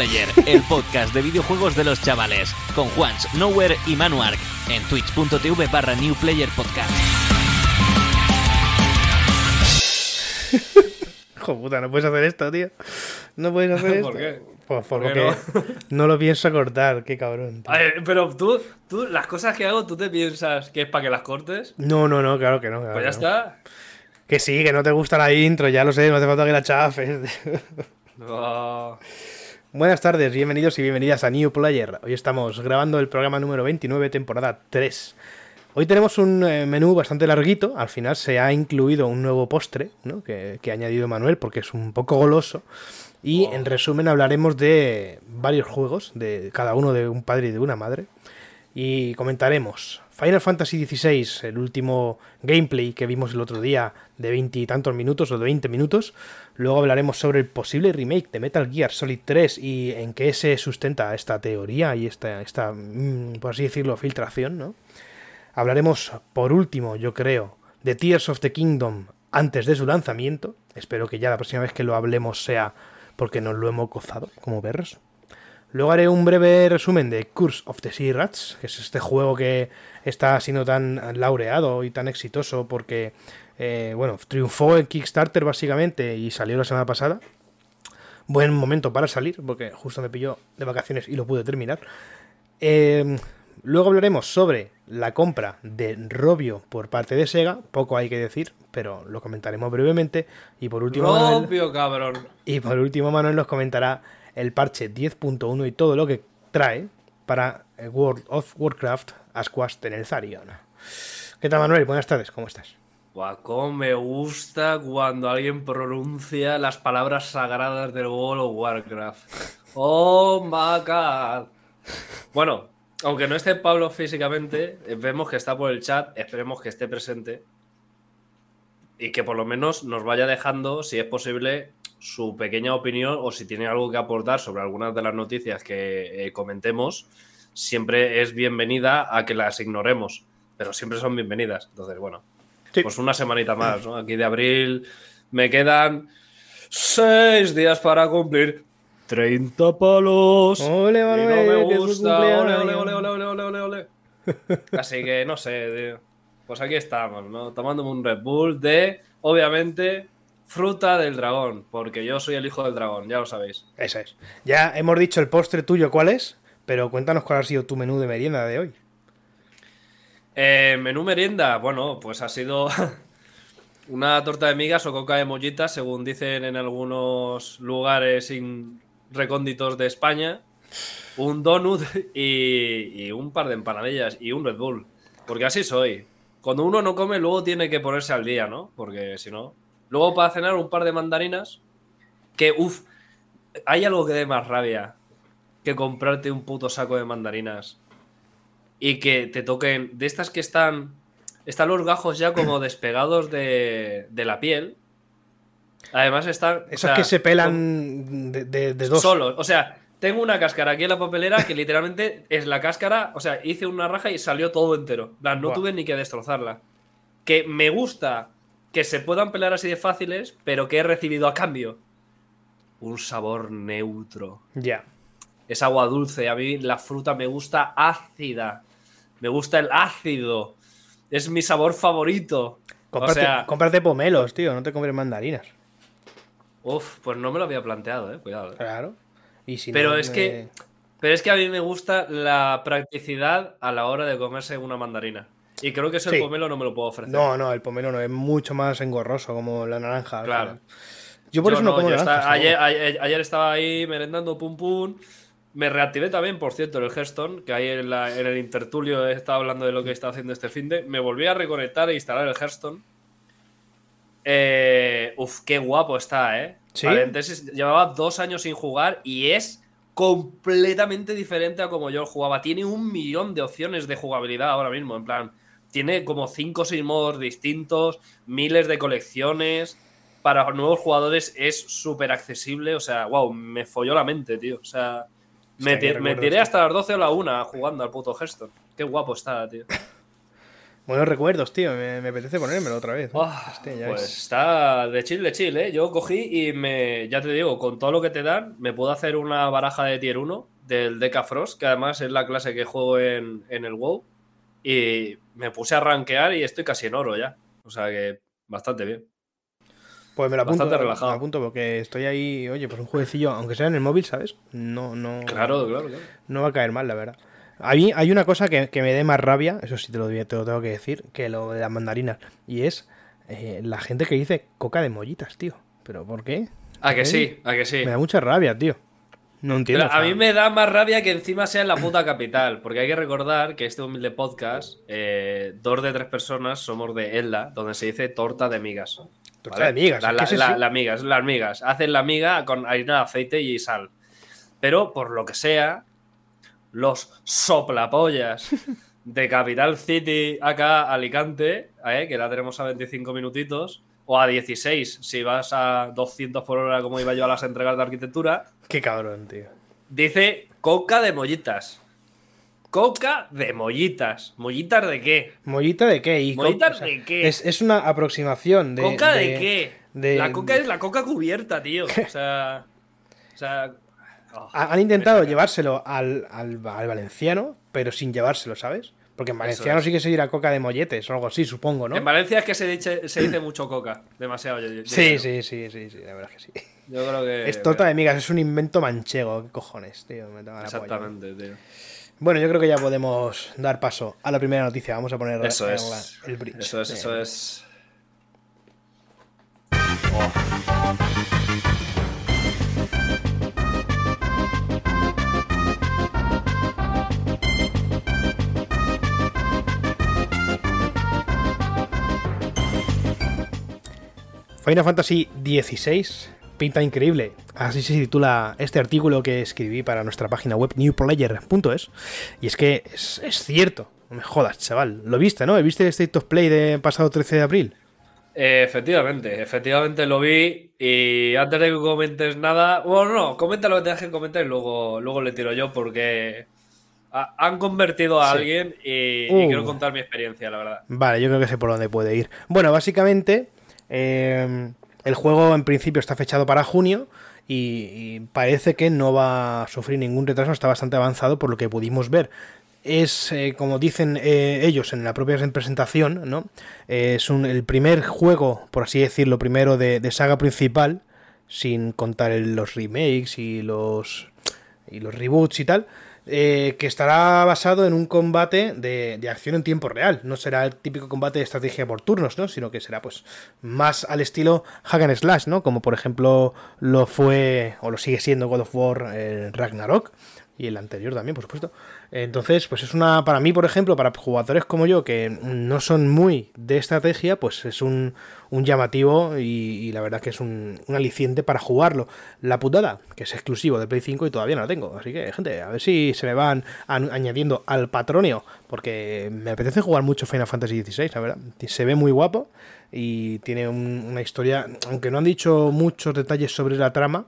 Player, el podcast de videojuegos de los chavales, con Juans, Nowhere y Manuark, en twitch.tv barra New Player Podcast. Hijo puta, no puedes hacer esto, tío. No puedes hacer esto. ¿Por qué? Pues ¿Por porque qué no? lo pienso cortar, qué cabrón. tío. A ver, pero tú, tú, las cosas que hago, ¿tú te piensas que es para que las cortes? No, no, no, claro que no. claro Pues ya que no. está. Que sí, que no te gusta la intro, ya lo sé, no hace falta que la chafes. No. Buenas tardes, bienvenidos y bienvenidas a New Player. Hoy estamos grabando el programa número 29, temporada 3. Hoy tenemos un eh, menú bastante larguito, al final se ha incluido un nuevo postre ¿no? que, que ha añadido Manuel porque es un poco goloso. Y Oh. en resumen hablaremos de varios juegos, de cada uno de un padre y de una madre. Y comentaremos Final Fantasy XVI, el último gameplay que vimos el otro día de veintitantos minutos o de 20 minutos. Luego hablaremos sobre el posible remake de Metal Gear Solid 3 y en qué se sustenta esta teoría y esta, esta mm, por así decirlo, filtración, ¿no? Hablaremos, por último, yo creo, de Tears of the Kingdom antes de su lanzamiento. Espero que ya la próxima vez que lo hablemos sea porque nos lo hemos gozado como perros. Luego haré un breve resumen de Curse of the Sea Rats, que es este juego que está siendo tan laureado y tan exitoso porque, eh, bueno, triunfó en Kickstarter básicamente y salió la semana pasada. Buen momento para salir, porque justo me pilló de vacaciones y lo pude terminar. Eh, luego hablaremos sobre la compra de Robio por parte de Sega. Poco hay que decir, pero lo comentaremos brevemente. Y por último, Manuel- Propio cabrón. y por último, Manuel nos comentará el parche 10.1 y todo lo que trae para eh, World of Warcraft Asquast en el Zarion. ¿Qué tal, Manuel? Buenas tardes, ¿cómo estás? Guau, cómo me gusta cuando alguien pronuncia las palabras sagradas del World of Warcraft. Oh my god. Bueno, aunque no esté Pablo físicamente, vemos que está por el chat, esperemos que esté presente. Y que por lo menos nos vaya dejando, si es posible, su pequeña opinión o si tiene algo que aportar sobre algunas de las noticias que eh, comentemos, siempre es bienvenida a que las ignoremos. Pero siempre son bienvenidas. Entonces, bueno, Sí. pues una semanita más, ¿no? Aquí de abril me quedan seis días para cumplir 30 palos. Ole, y no me gusta. Ole, ole, ole, ole, ole, ole, ole, ole. Así que no sé, tío. Pues aquí estamos, ¿no? Tomándome un Red Bull de, obviamente, fruta del dragón. Porque yo soy el hijo del dragón, ya lo sabéis. Eso es. Ya hemos dicho el postre tuyo cuál es, pero cuéntanos cuál ha sido tu menú de merienda de hoy. Eh, menú merienda, bueno, pues ha sido una torta de migas o coca de mollitas, según dicen en algunos lugares recónditos de España, un donut y, y un par de empanadillas y un Red Bull. Porque así soy. Cuando uno no come, luego tiene que ponerse al día, ¿no? Porque si no. Luego para cenar un par de mandarinas. Que, uff, hay algo que dé más rabia que comprarte un puto saco de mandarinas y que te toquen de estas que están están los gajos ya como despegados de, de la piel además están o Esos sea, que se pelan de, de- de dos. solos o sea tengo una cáscara aquí en la papelera que literalmente es la cáscara o sea hice una raja y salió todo entero no tuve ni que destrozarla que me gusta que se puedan pelar así de fáciles pero que he recibido a cambio un sabor neutro Ya. es agua dulce. A mí la fruta me gusta ácida. Me gusta el ácido. Es mi sabor favorito. Cómprate, o sea, cómprate pomelos, tío, no te compres mandarinas. uf, pues no me lo había planteado, eh. Cuidado. eh. Claro. Y si Pero no, es que, pero es que a mí me gusta la practicidad a la hora de comerse una mandarina. Y creo que eso Sí. el pomelo no me lo puedo ofrecer. No, no, el pomelo no, es mucho más engorroso como la naranja. Claro. final. Yo por eso no, como yo naranja. esta- está ayer, bueno. ayer- ayer estaba ahí merendando pum pum. Me reactivé también, por cierto, el Hearthstone, que ahí en, la- en el intertulio he estado hablando de lo que está haciendo este fin de. Me volví a reconectar e instalar el Hearthstone. Eh, uf, qué guapo está, ¿eh? ¿Sí? Paréntesis, llevaba dos años sin jugar y es completamente diferente a como yo jugaba. Tiene un millón de opciones de jugabilidad ahora mismo, en plan. Tiene como 5 o 6 modos distintos, miles de colecciones. Para nuevos jugadores es súper accesible. O sea, wow, me folló la mente, tío. O sea, me, me tiré hasta las 12 o la 1 jugando al puto Hearthstone. Qué guapo está, tío. Buenos recuerdos, tío. Me, me apetece ponérmelo otra vez. Hostia, ya pues es- está de chill, de chill, ¿eh? Yo cogí y me, ya te digo, con todo lo que te dan, me puedo hacer una baraja de tier 1 del Deca Frost, que además es la clase que juego en, en el WoW. Y me puse a rankear y estoy casi en oro ya. O sea que bastante bien. Pues me lo apunto, bastante me lo relajado. apunto porque estoy ahí, oye, pues un jueguecillo, aunque sea en el móvil, ¿sabes? No, no, Claro, claro, claro. no va a caer mal, la verdad. A mí hay una cosa que, que me dé más rabia, eso sí te lo, te lo tengo que decir, que lo de las mandarinas. Y es eh, la gente que dice coca de mollitas, tío. ¿Pero por qué? A que ¿Eh? sí, a que sí. Me da mucha rabia, tío. No entiendo. Pero a mí me da más rabia que encima sea en la puta capital, porque hay que recordar que este humilde podcast, eh, dos de tres personas somos de Elda, donde se dice torta de migas. Torta de migas, La, ¿qué la, es eso? la- la migas, las migas. Hacen la miga con harina, aceite y sal. Pero por lo que sea, los soplapollas de Capital City acá, Alicante, eh, que la tenemos a 25 minutitos, o a 16 si vas a 200 por hora como iba yo a las entregas de arquitectura, Qué cabrón, tío. Dice coca de mollitas. Coca de mollitas. ¿Mollitas de qué? ¿Mollita de qué? Y ¿Mollitas o sea, de qué? Es, es una aproximación de. ¿Coca de, qué? de- la coca es la coca cubierta, tío. O sea. O sea. oh, Ha- Han intentado llevárselo al, al- al valenciano, pero sin llevárselo, ¿sabes? Porque en valenciano es. sí que se dirá coca de molletes o algo así, supongo, ¿no? En Valencia es que se dice, se dice mucho coca. Demasiado. yo- Sí, sí, sí, sí, sí, la verdad es que sí. Yo creo que. Es torta de migas, es un invento manchego, qué cojones, tío. me la polla. Exactamente, tío. Bueno, yo creo que ya podemos dar paso a la primera noticia. Vamos a poner Eso el, es. el bridge. Eso es, eso es. Final Fantasy XVI pinta increíble. Así se titula este artículo que escribí para nuestra página web newplayer.es. Y es que es, es cierto. No me jodas, chaval. Lo viste, ¿no? ¿Viste el State of Play de pasado 13 de abril? Eh, efectivamente, efectivamente lo vi. Y antes de que comentes nada. Bueno, no, comenta lo que tengas que comentar y luego, luego le tiro yo porque ha- han convertido a Sí. alguien y, y Uh. quiero contar mi experiencia, la verdad. Vale, yo creo que sé por dónde puede ir. Bueno, básicamente, eh, el juego en principio está fechado para junio y, parece que no va a sufrir ningún retraso, está bastante avanzado por lo que pudimos ver. Es, eh, como dicen eh, ellos en la propia presentación, ¿no? Eh, es el primer juego, por así decirlo, primero de, saga principal, sin contar los remakes y los, y los reboots y tal, eh, que estará basado en un combate de, de acción en tiempo real. No será el típico combate de estrategia por turnos, ¿no? Sino que será pues más al estilo hack and slash, ¿no? Como por ejemplo lo fue o lo sigue siendo God of War eh, Ragnarok y el anterior también, por supuesto. Entonces, pues es una, para mí, por ejemplo, para jugadores como yo, que no son muy de estrategia, pues es un, un llamativo y, y la verdad que es un, aliciente para jugarlo. La putada, que es exclusivo de Play 5 y todavía no la tengo. Así que, gente, a ver si se me van an- añadiendo al patronio, porque me apetece jugar mucho Final Fantasy XVI, la verdad. Se ve muy guapo y tiene un- una historia, aunque no han dicho muchos detalles sobre la trama,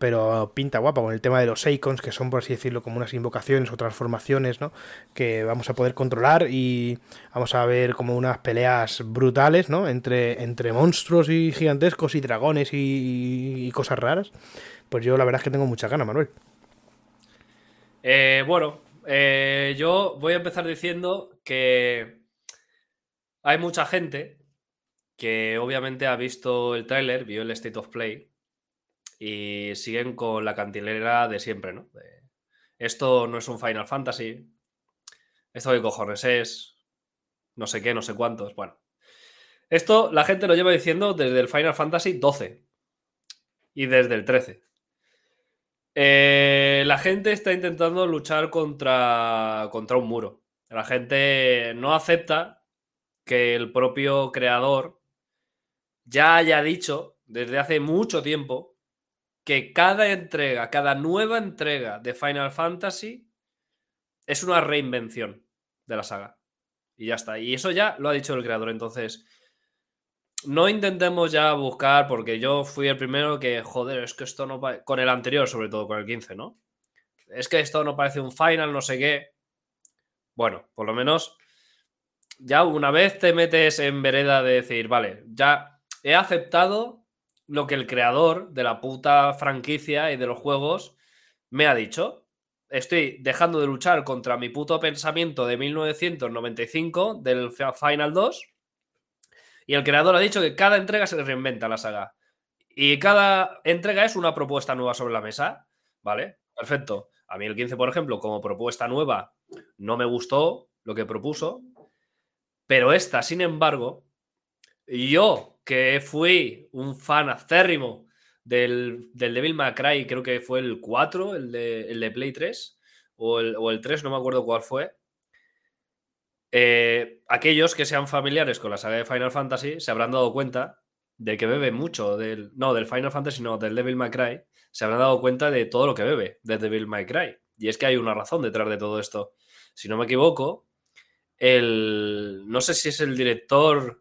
pero pinta guapa con el tema de los icons, que son, por así decirlo, como unas invocaciones o transformaciones, ¿no? Que vamos a poder controlar y vamos a ver como unas peleas brutales, ¿no? Entre, entre monstruos y gigantescos y dragones y, cosas raras. Pues yo la verdad es que tengo mucha ganas, Manuel. Eh, bueno, eh, yo voy a empezar diciendo que hay mucha gente que obviamente ha visto el tráiler, vio el State of Play y siguen con la cantilera de siempre, ¿no? De, esto no es un Final Fantasy, esto qué cojones es, no sé qué, no sé cuántos, bueno. Esto la gente lo lleva diciendo desde el Final Fantasy 12 y desde el 13. Eh, la gente está intentando luchar contra, contra un muro. La gente no acepta que el propio creador ya haya dicho desde hace mucho tiempo que cada entrega, cada nueva entrega de Final Fantasy es una reinvención de la saga. Y ya está. Y eso ya lo ha dicho el creador. Entonces, no intentemos ya buscar, porque yo fui el primero que, joder, es que esto no... Con el anterior, sobre todo, con el 15, ¿no? Es que esto no parece un final, no sé qué. Bueno, por lo menos ya una vez te metes en vereda de decir, vale, ya he aceptado lo que el creador de la puta franquicia y de los juegos me ha dicho. Estoy dejando de luchar contra mi puto pensamiento de 1995 del Final 2. Y el creador ha dicho que cada entrega se reinventa la saga. Y cada entrega es una propuesta nueva sobre la mesa. ¿Vale? Perfecto. A mí el 15, por ejemplo, como propuesta nueva, no me gustó lo que propuso. Pero esta, sin embargo, yo que fui un fan acérrimo del, del Devil May Cry, creo que fue el 4, el de, el de Play 3, o el, o el 3, no me acuerdo cuál fue. Eh, aquellos que sean familiares con la saga de Final Fantasy se habrán dado cuenta de que bebe mucho del. No, del Final Fantasy, no, del Devil May Cry. Se habrán dado cuenta de todo lo que bebe de Devil May Cry. Y es que hay una razón detrás de todo esto. Si no me equivoco, el. No sé si es el director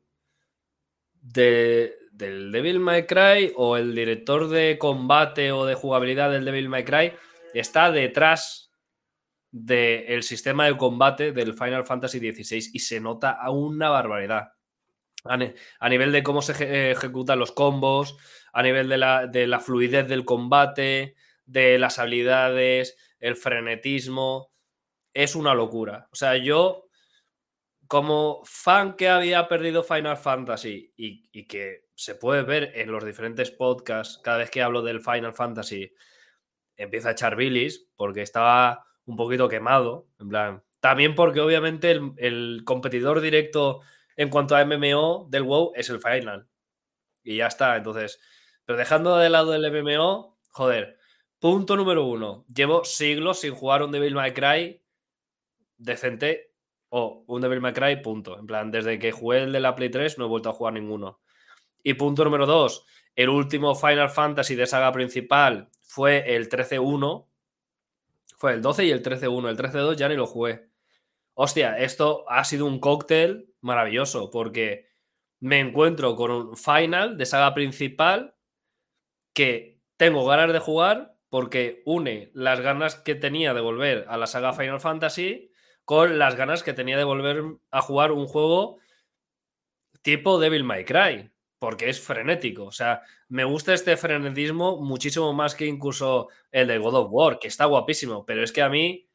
de, del Devil May Cry o el director de combate o de jugabilidad del Devil May Cry está detrás del sistema de combate del Final Fantasy XVI y se nota a una barbaridad. A, nivel de cómo se ejecutan los combos, a nivel de la, de la fluidez del combate, de las habilidades, el frenetismo, es una locura. O sea, yo como fan que había perdido Final Fantasy y, que se puede ver en los diferentes podcasts, cada vez que hablo del Final Fantasy, empieza a echar bilis porque estaba un poquito quemado, en plan. También porque obviamente el, competidor directo en cuanto a MMO del WoW es el Final. Y ya está, entonces. Pero dejando de lado el MMO, joder. Punto número uno. Llevo siglos sin jugar un Devil May Cry decente o un Devil May Cry, punto. En plan, desde que jugué el de la Play 3 no he vuelto a jugar ninguno. Y punto número 2, el último Final Fantasy de saga principal fue el 13-1. Fue el 12 y el 13-1. El 13-2 ya ni lo jugué. Hostia, esto ha sido un cóctel maravilloso porque me encuentro con un final de saga principal que tengo ganas de jugar porque une las ganas que tenía de volver a la saga Final Fantasy con las ganas que tenía de volver a jugar un juego tipo Devil May Cry, porque es frenético. O sea, me gusta este frenetismo muchísimo más que incluso el de God of War, que está guapísimo, pero es que a mí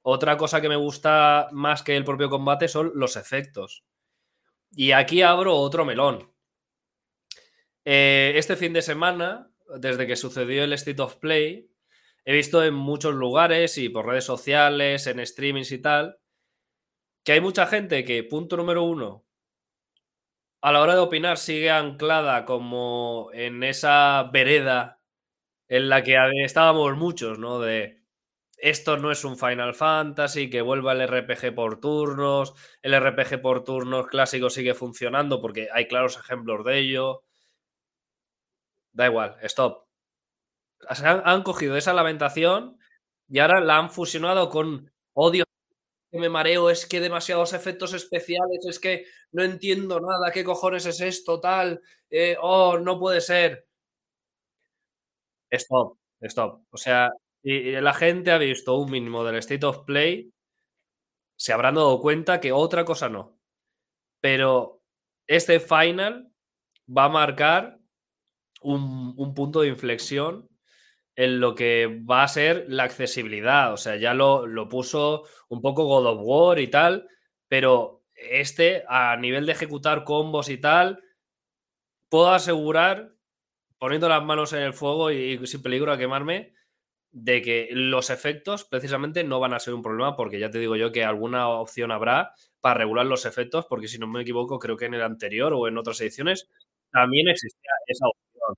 otra cosa que me gusta más que el propio combate son los efectos. Y aquí abro otro melón. Eh, este fin de semana, desde que sucedió el State of Play, he visto en muchos lugares y por redes sociales, en streamings y tal, que hay mucha gente que, punto número uno, a la hora de opinar sigue anclada como en esa vereda en la que estábamos muchos, ¿no? De esto no es un Final Fantasy, que vuelva el RPG por turnos, el RPG por turnos clásico sigue funcionando porque hay claros ejemplos de ello. Da igual, stop han, cogido esa lamentación y ahora la han fusionado con odio que me mareo, es que demasiados efectos especiales, es que no entiendo nada, qué cojones es esto, tal, eh, oh, no puede ser. Stop, stop. O sea, y, la gente ha visto un mínimo del State of Play, se habrán dado cuenta que otra cosa no. Pero este final va a marcar un, un punto de inflexión en lo que va a ser la accesibilidad. O sea, ya lo, lo, puso un poco God of War y tal, pero este, a nivel de ejecutar combos y tal, puedo asegurar, poniendo las manos en el fuego y, sin peligro a quemarme, de que los efectos precisamente no van a ser un problema, porque ya te digo yo que alguna opción habrá para regular los efectos, porque si no me equivoco, creo que en el anterior o en otras ediciones también existía esa opción.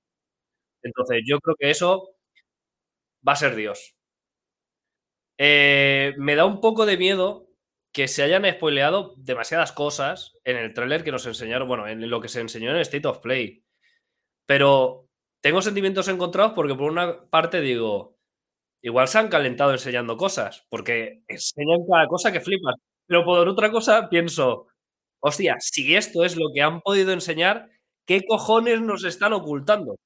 Entonces, yo creo que eso va a ser Dios. Eh, me da un poco de miedo que se hayan spoileado demasiadas cosas en el tráiler que nos enseñaron, bueno, en lo que se enseñó en State of Play. Pero tengo sentimientos encontrados porque por una parte digo, igual se han calentado enseñando cosas, porque enseñan cada cosa que flipas. Pero por otra cosa pienso, hostia, si esto es lo que han podido enseñar, ¿qué cojones nos están ocultando?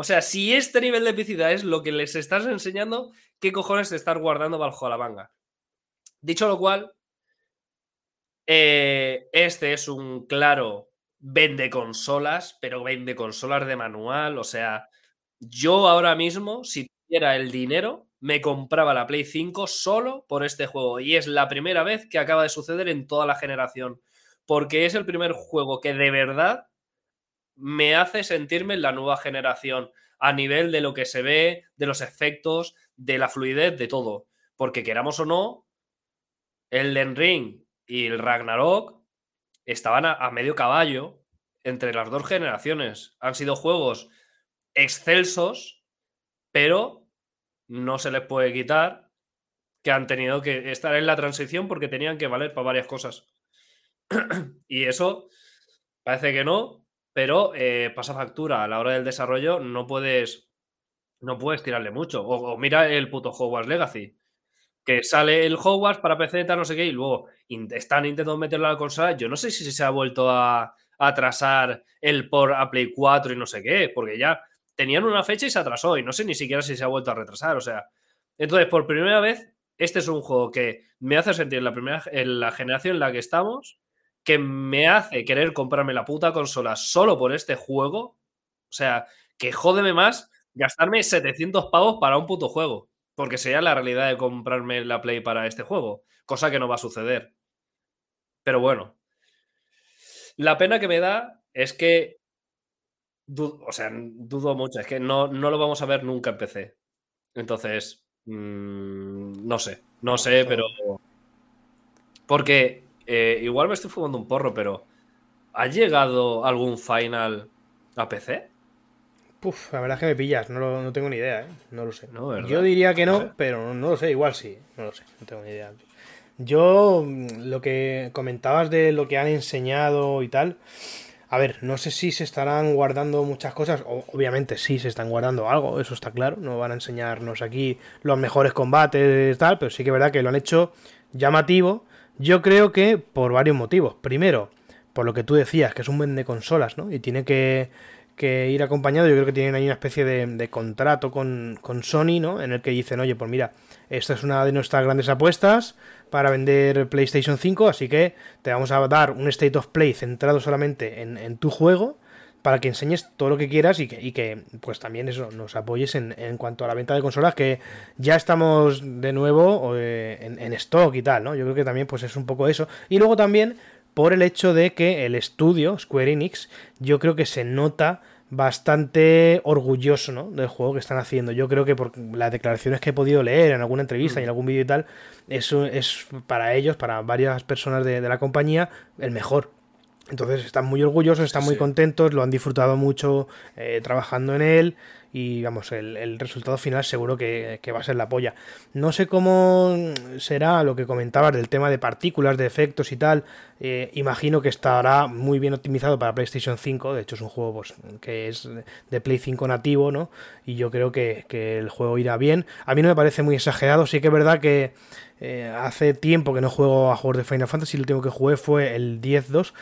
O sea, si este nivel de epicidad es lo que les estás enseñando, ¿qué cojones te estás guardando bajo la manga? Dicho lo cual, Eh, este es un claro vende consolas, pero vende consolas de manual. O sea, yo ahora mismo, si tuviera el dinero, me compraba la Play 5 solo por este juego. Y es la primera vez que acaba de suceder en toda la generación. Porque es el primer juego que de verdad me hace sentirme en la nueva generación. A nivel de lo que se ve, de los efectos, de la fluidez, de todo. Porque queramos o no, el Den Ring y el Ragnarok estaban a, medio caballo entre las dos generaciones. Han sido juegos excelsos, pero no se les puede quitar que han tenido que estar en la transición porque tenían que valer para varias cosas. y eso parece que no, pero eh, pasa factura a la hora del desarrollo, no puedes, no puedes tirarle mucho. O, mira el puto Hogwarts Legacy, que sale el Hogwarts para PC, no sé qué, y luego están intentando meterlo a la consola. Yo no sé si se ha vuelto a, atrasar el por a Play 4 y no sé qué, porque ya tenían una fecha y se atrasó y no sé ni siquiera si se ha vuelto a retrasar, o sea. Entonces, por primera vez, este es un juego que me hace sentir en la primera en la generación en la que estamos, que me hace querer comprarme la puta consola solo por este juego. O sea, que jódeme más gastarme 700 pavos para un puto juego, porque sería la realidad de comprarme la Play para este juego, cosa que no va a suceder. Pero bueno, la pena que me da es que o sea, dudo mucho, es que no, no, lo vamos a ver nunca en PC. Entonces, mm, no sé, no sé, pero... Porque eh, igual me estoy fumando un porro, pero ¿ha llegado algún final a PC? Puf, la verdad es que me pillas, no, no tengo ni idea, ¿eh? No lo sé. Yo diría que no, pero no lo sé, igual sí, no lo sé, no tengo ni idea. Yo, mm, lo que comentabas de lo que han enseñado y tal, a ver, no sé si se estarán guardando muchas cosas, obviamente sí se están guardando algo, eso está claro, no van a enseñarnos aquí los mejores combates y tal, pero sí que es verdad que lo han hecho llamativo, yo creo que por varios motivos. Primero, por lo que tú decías, que es un vende consolas, ¿no? Y tiene que, ir acompañado, yo creo que tienen ahí una especie de, contrato con, con Sony, ¿no? En el que dicen, oye, pues mira, esta es una de nuestras grandes apuestas, para vender PlayStation 5, así que te vamos a dar un State of Play centrado solamente en, tu juego para que enseñes todo lo que quieras y que, pues también eso nos apoyes en, cuanto a la venta de consolas que ya estamos de nuevo eh, en, stock y tal, ¿no? Yo creo que también pues es un poco eso. Y luego también por el hecho de que el estudio, Square Enix, yo creo que se nota bastante orgulloso ¿no? del juego que están haciendo. Yo creo que por las declaraciones que he podido leer en alguna entrevista y en mm. algún vídeo y tal, eso es para ellos, para varias personas de, la compañía, el mejor. Entonces están muy orgullosos, están muy contentos, lo han disfrutado mucho eh, trabajando en él y vamos, el, resultado final seguro que, va a ser la polla. No sé cómo será lo que comentabas del tema de partículas, de efectos y tal. Eh, imagino que estará muy bien optimizado para PlayStation 5. De hecho, es un juego pues, que es de Play 5 nativo, ¿no? Y yo creo que, el juego irá bien. A mí no me parece muy exagerado. Sí que es verdad que eh, hace tiempo que no juego a juegos de Final Fantasy. El último que jugué fue el 10-2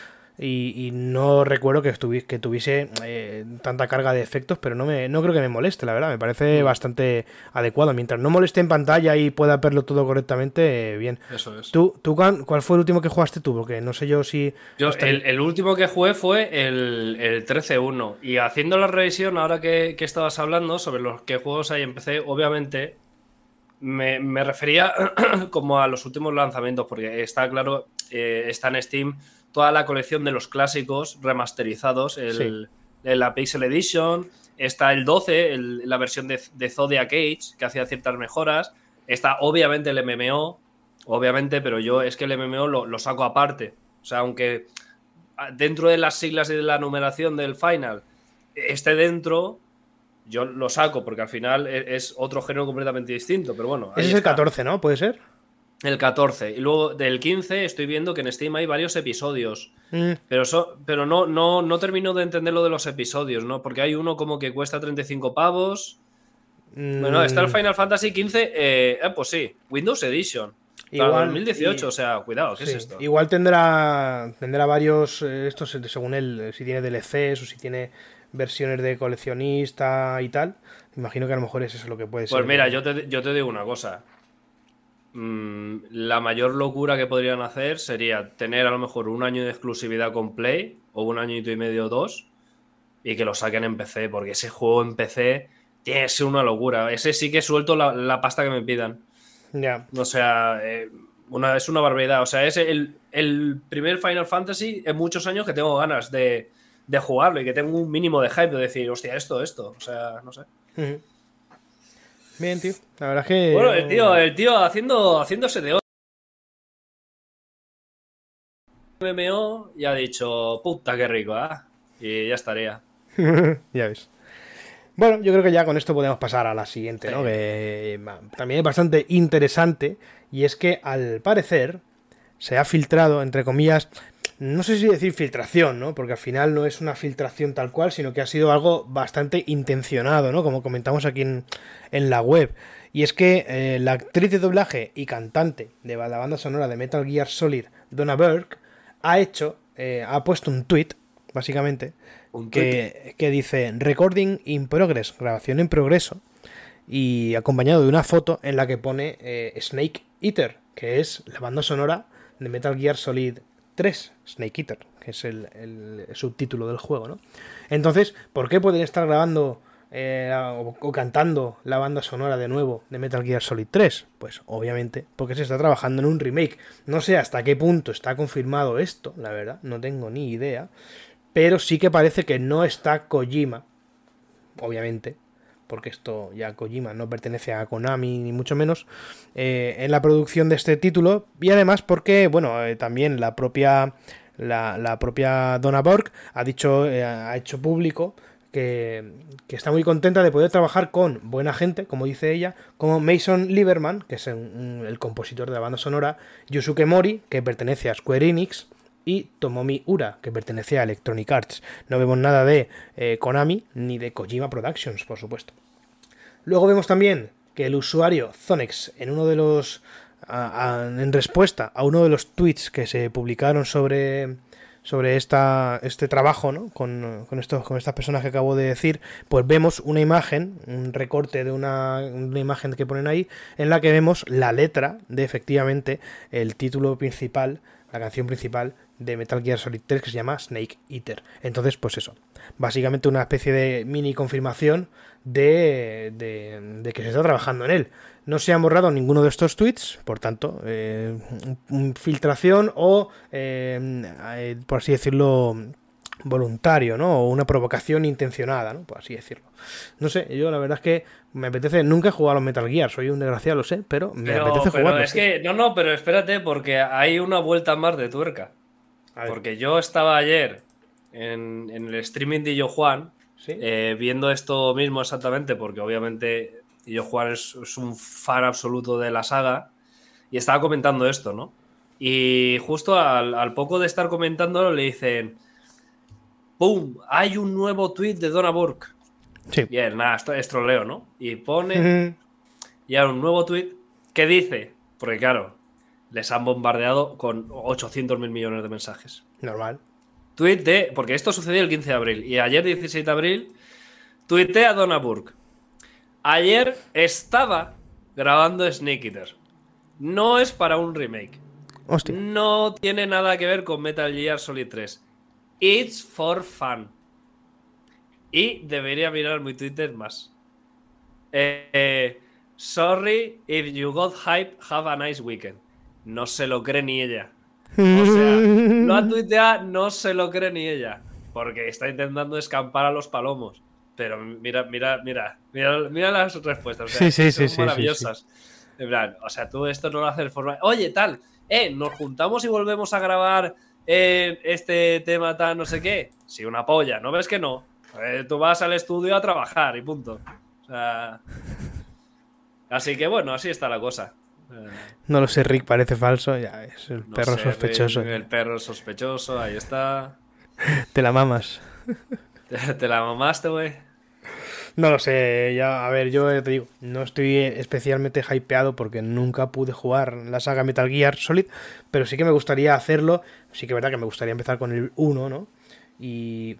y, no recuerdo que, que tuviese eh, tanta carga de efectos, pero no, me, no creo que me moleste, la verdad, me parece mm. bastante adecuado. Mientras no moleste en pantalla y pueda verlo todo correctamente, bien. Eso es. ¿Tú, tú, ¿Cuál fue el último que jugaste tú? Porque no sé yo si... Yo, el, último que jugué fue el, el 13-1 y haciendo la revisión, ahora que, estabas hablando sobre los que juegos hay en PC, obviamente me, refería como a los últimos lanzamientos, porque está claro, eh, está en Steam toda la colección de los clásicos remasterizados, el, la Pixel Edition, está el 12, la versión de, de Zodiac Age, que hacía ciertas mejoras, está obviamente el MMO, obviamente, pero yo es que el MMO lo, saco aparte. O sea, aunque dentro de las siglas y de la numeración del final esté dentro, yo lo saco porque al final e, es otro género completamente distinto, pero bueno. Ese es el 14, ¿no? ¿Puede ser? El 14. Y luego del 15 estoy viendo que en Steam hay varios episodios. Mm. Pero, pero no, no, no termino de entender lo de los episodios, ¿no? Porque hay uno como que cuesta 35 pavos. Bueno, está el mm. Final Fantasy 15. Eh, eh, pues sí, Windows Edition. Igual, 2018, o sea, cuidado, ¿qué es esto? Igual tendrá, tendrá varios, eh, estos según él, si tiene DLCs o si tiene versiones de coleccionista y tal. Imagino que a lo mejor es eso lo que puede pues ser. Pues mira, yo te, yo te digo una cosa mm, la mayor locura que podrían hacer sería tener a lo mejor un año de exclusividad con Play o un añito y medio o dos y que lo saquen en PC, porque ese juego en PC tiene que ser una locura. Ese sí que suelto la, pasta que me pidan. Ya. O sea, eh, una, es una barbaridad. O sea, es el, primer Final Fantasy en muchos años que tengo ganas de, jugarlo y que tengo un mínimo de hype de decir, hostia, esto, esto. O sea, no sé. Bien, tío. La verdad es que. Bueno, el tío, el tío haciendo, haciéndose de MMO y ha dicho, puta, qué rico, ¿ah? Y ya estaría. ya ves. Bueno, yo creo que ya con esto podemos pasar a la siguiente, ¿no? Que también es bastante interesante. Y es que al parecer se ha filtrado, entre comillas, no sé si decir filtración, ¿no? Porque al final no es una filtración tal cual, sino que ha sido algo bastante intencionado, ¿no? Como comentamos aquí en, la web. Y es que eh, la actriz de doblaje y cantante de la banda sonora de Metal Gear Solid, Donna Burke, ha hecho, eh, ha puesto un tweet, básicamente, que, que, dice Recording in Progress, grabación en progreso, y acompañado de una foto en la que pone eh, Snake Eater, que es la banda sonora de Metal Gear Solid 3, Snake Eater, que es el, subtítulo del juego, ¿no? Entonces, ¿por qué pueden estar grabando eh, o, cantando la banda sonora de nuevo de Metal Gear Solid 3? Pues obviamente porque se está trabajando en un remake. No sé hasta qué punto está confirmado esto, la verdad, no tengo ni idea. Pero sí que parece que no está Kojima, obviamente, porque esto ya Kojima no pertenece a Konami ni mucho menos, eh, en la producción de este título y además porque, bueno, eh, también la propia, la, propia Donna Borg ha dicho, eh, ha hecho público que, está muy contenta de poder trabajar con buena gente, como dice ella, como Mason Lieberman, que es el compositor de la banda sonora, Yusuke Mori, que pertenece a Square Enix, y Tomomi Ura, que pertenece a Electronic Arts. No vemos nada de eh, Konami ni de Kojima Productions, por supuesto. Luego vemos también que el usuario Zonex, en uno de los. en respuesta a uno de los tweets que se publicaron sobre. Sobre esta, este trabajo, ¿no? Con, con, con estas personas que acabo de decir, pues vemos una imagen, un recorte de una imagen que ponen ahí, en la que vemos la letra de efectivamente el título principal, la canción principal de Metal Gear Solid 3 que se llama Snake Eater. Entonces, pues eso, básicamente una especie de mini confirmación de, de, que se está trabajando en él. No se ha borrado ninguno de estos tweets, por tanto, eh, filtración o, eh, eh, por así decirlo, voluntario, ¿no? O una provocación intencionada, ¿no? Por así decirlo. No sé, yo la verdad es que me apetece, nunca he jugado a los Metal Gear, soy un desgraciado, lo sé, pero me apetece jugar. Es que, no, no, pero espérate, porque hay una vuelta más de tuerca. Porque yo estaba ayer en, el streaming de Yo Juan, eh, viendo esto mismo exactamente, porque obviamente Yo Juan es, un fan absoluto de la saga, y estaba comentando esto, ¿no? Y justo al, poco de estar comentándolo le dicen, ¡Pum! Hay un nuevo tweet de Donna Burke. Sí. Bien, nada, esto es troleo, ¿no? Y pone, y hay un nuevo tweet que dice, porque claro, les han bombardeado con 800 mil millones de mensajes. Normal. Tweet de. Porque esto sucedió el 15 de abril. Y ayer, 16 de abril, tuiteé a Donna Burke. Ayer estaba grabando Snake Eater. No es para un remake. Hostia. No tiene nada que ver con Metal Gear Solid 3. It's for fun. Y debería mirar mi Twitter más. Eh, eh, sorry if you got hype, have a nice weekend no se lo cree ni ella. O sea, lo ha tuiteado, no se lo cree ni ella. Porque está intentando escampar a los palomos. Pero mira, mira, mira, mira, las respuestas. sí, sí, sí, son maravillosas. o sea, tú esto no lo haces de forma. Oye, tal, eh, nos juntamos y volvemos a grabar eh, este tema tal, no sé qué. Sí, una polla, ¿no ves que no? Eh, tú vas al estudio a trabajar y punto. O sea. Así que bueno, así está la cosa. No lo sé, Rick parece falso. Ya es el perro sospechoso. el perro sospechoso, ahí está. Te la mamas. ¿Te, la mamaste, güey? No lo sé, ya, a ver, yo te digo, no estoy especialmente hypeado porque nunca pude jugar la saga Metal Gear Solid, pero sí que me gustaría hacerlo, sí que es verdad que me gustaría empezar con el 1, ¿no? Y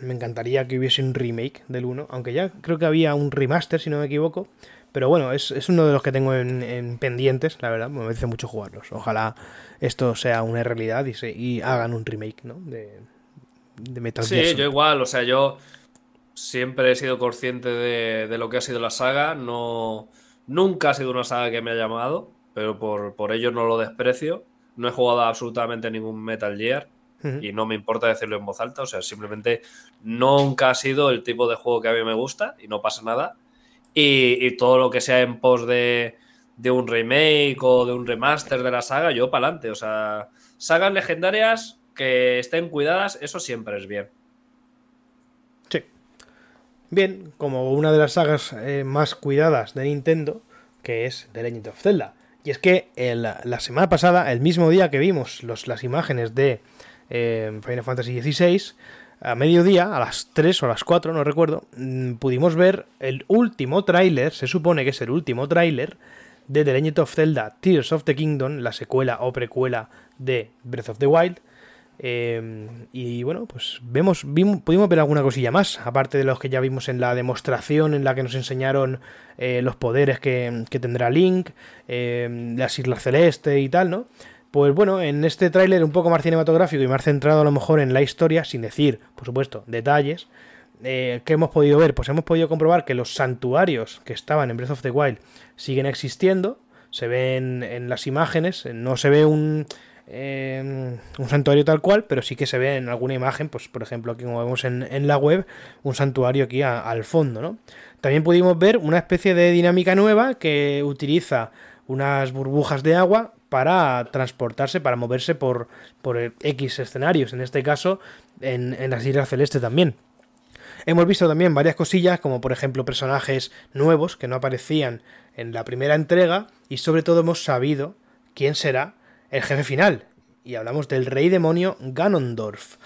me encantaría que hubiese un remake del 1, aunque ya creo que había un remaster, si no me equivoco. Pero bueno, es, uno de los que tengo en, pendientes, la verdad, me merece mucho jugarlos. Ojalá esto sea una realidad y, se, y hagan un remake, ¿no? De, de Metal Gear. Sí, yo igual, o sea, yo siempre he sido consciente de, de, lo que ha sido la saga. No, nunca ha sido una saga que me ha llamado, pero por, por ello no lo desprecio. No he jugado absolutamente ningún Metal Gear y no me importa decirlo en voz alta, o sea, simplemente nunca ha sido el tipo de juego que a mí me gusta y no pasa nada. Y, todo lo que sea en pos de, de, un remake o de un remaster de la saga, yo para adelante. O sea, sagas legendarias que estén cuidadas, eso siempre es bien. Sí. Bien, como una de las sagas eh, más cuidadas de Nintendo, que es The Legend of Zelda. Y es que la semana pasada, el mismo día que vimos los, las imágenes de Final Fantasy XVI, a mediodía, a las 3 o a las 4, no recuerdo, mm, pudimos ver el último tráiler, se supone que es el último tráiler de The Legend of Zelda Tears of the Kingdom, la secuela o precuela de Breath of the Wild. Eh, y bueno, pues vemos, pudimos ver alguna cosilla más, aparte de los que ya vimos en la demostración en la que nos enseñaron eh, los poderes que, tendrá Link, las Islas Celeste y tal, ¿no? Pues bueno, en este tráiler un poco más cinematográfico y más centrado a lo mejor en la historia, sin decir, por supuesto, detalles, eh, ¿qué hemos podido ver? Pues hemos podido comprobar que los santuarios que estaban en Breath of the Wild siguen existiendo, se ven en las imágenes, no se ve un, em, un santuario tal cual, pero sí que se ve en alguna imagen, pues por ejemplo aquí como vemos en, la web, un santuario aquí al fondo, ¿no? También pudimos ver una especie de dinámica nueva que utiliza unas burbujas de agua para transportarse, para moverse por, por X escenarios, en este caso en, las Islas Celeste también. Hemos visto también varias cosillas, como por ejemplo personajes nuevos que no aparecían en la primera entrega, y sobre todo hemos sabido quién será el jefe final. Y hablamos del rey demonio Ganondorf.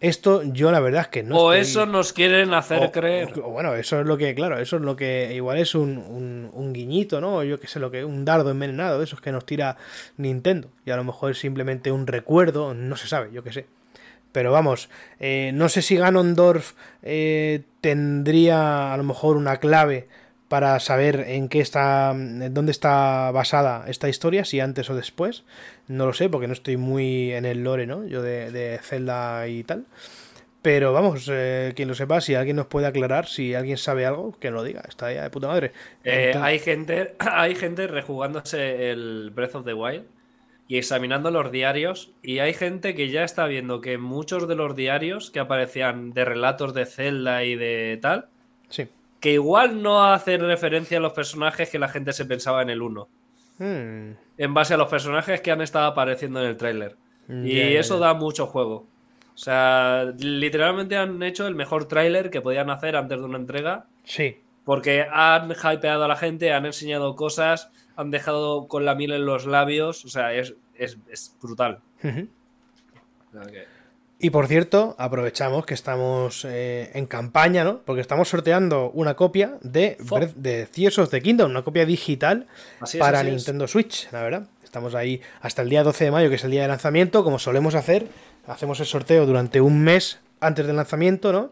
Esto yo la verdad es que no. O eso nos quieren hacer creer. bueno, eso es lo que, claro, eso es lo que igual es un, un, guiñito, ¿no? Yo qué sé, lo que un dardo envenenado, de esos que nos tira Nintendo. Y a lo mejor es simplemente un recuerdo, no se sabe, yo qué sé. Pero vamos, eh, no sé si Ganondorf eh, tendría a lo mejor una clave para saber en qué está, dónde está basada esta historia, si antes o después. No lo sé, porque no estoy muy en el lore, ¿no? Yo de, Zelda y tal. Pero vamos, eh, quien lo sepa, si alguien nos puede aclarar, si alguien sabe algo, que lo diga. Está ahí de puta madre. Eh, hay gente, hay gente rejugándose el Breath of the Wild y examinando los diarios. Y hay gente que ya está viendo que muchos de los diarios que aparecían de relatos de Zelda y de tal, sí que igual no hacen referencia a los personajes que la gente se pensaba en el 1. Hmm. En base a los personajes que han estado apareciendo en el tráiler. y eso da mucho juego. O sea, literalmente han hecho el mejor tráiler que podían hacer antes de una entrega. Sí. Porque han hypeado a la gente, han enseñado cosas, han dejado con la miel en los labios. O sea, es, brutal. Y por cierto, aprovechamos que estamos eh, en campaña, ¿no? Porque estamos sorteando una copia de, de Tears of the Kingdom, una copia digital para Nintendo Switch, la verdad. Estamos ahí hasta el día 12 de mayo, que es el día de lanzamiento, como solemos hacer. Hacemos el sorteo durante un mes antes del lanzamiento, ¿no?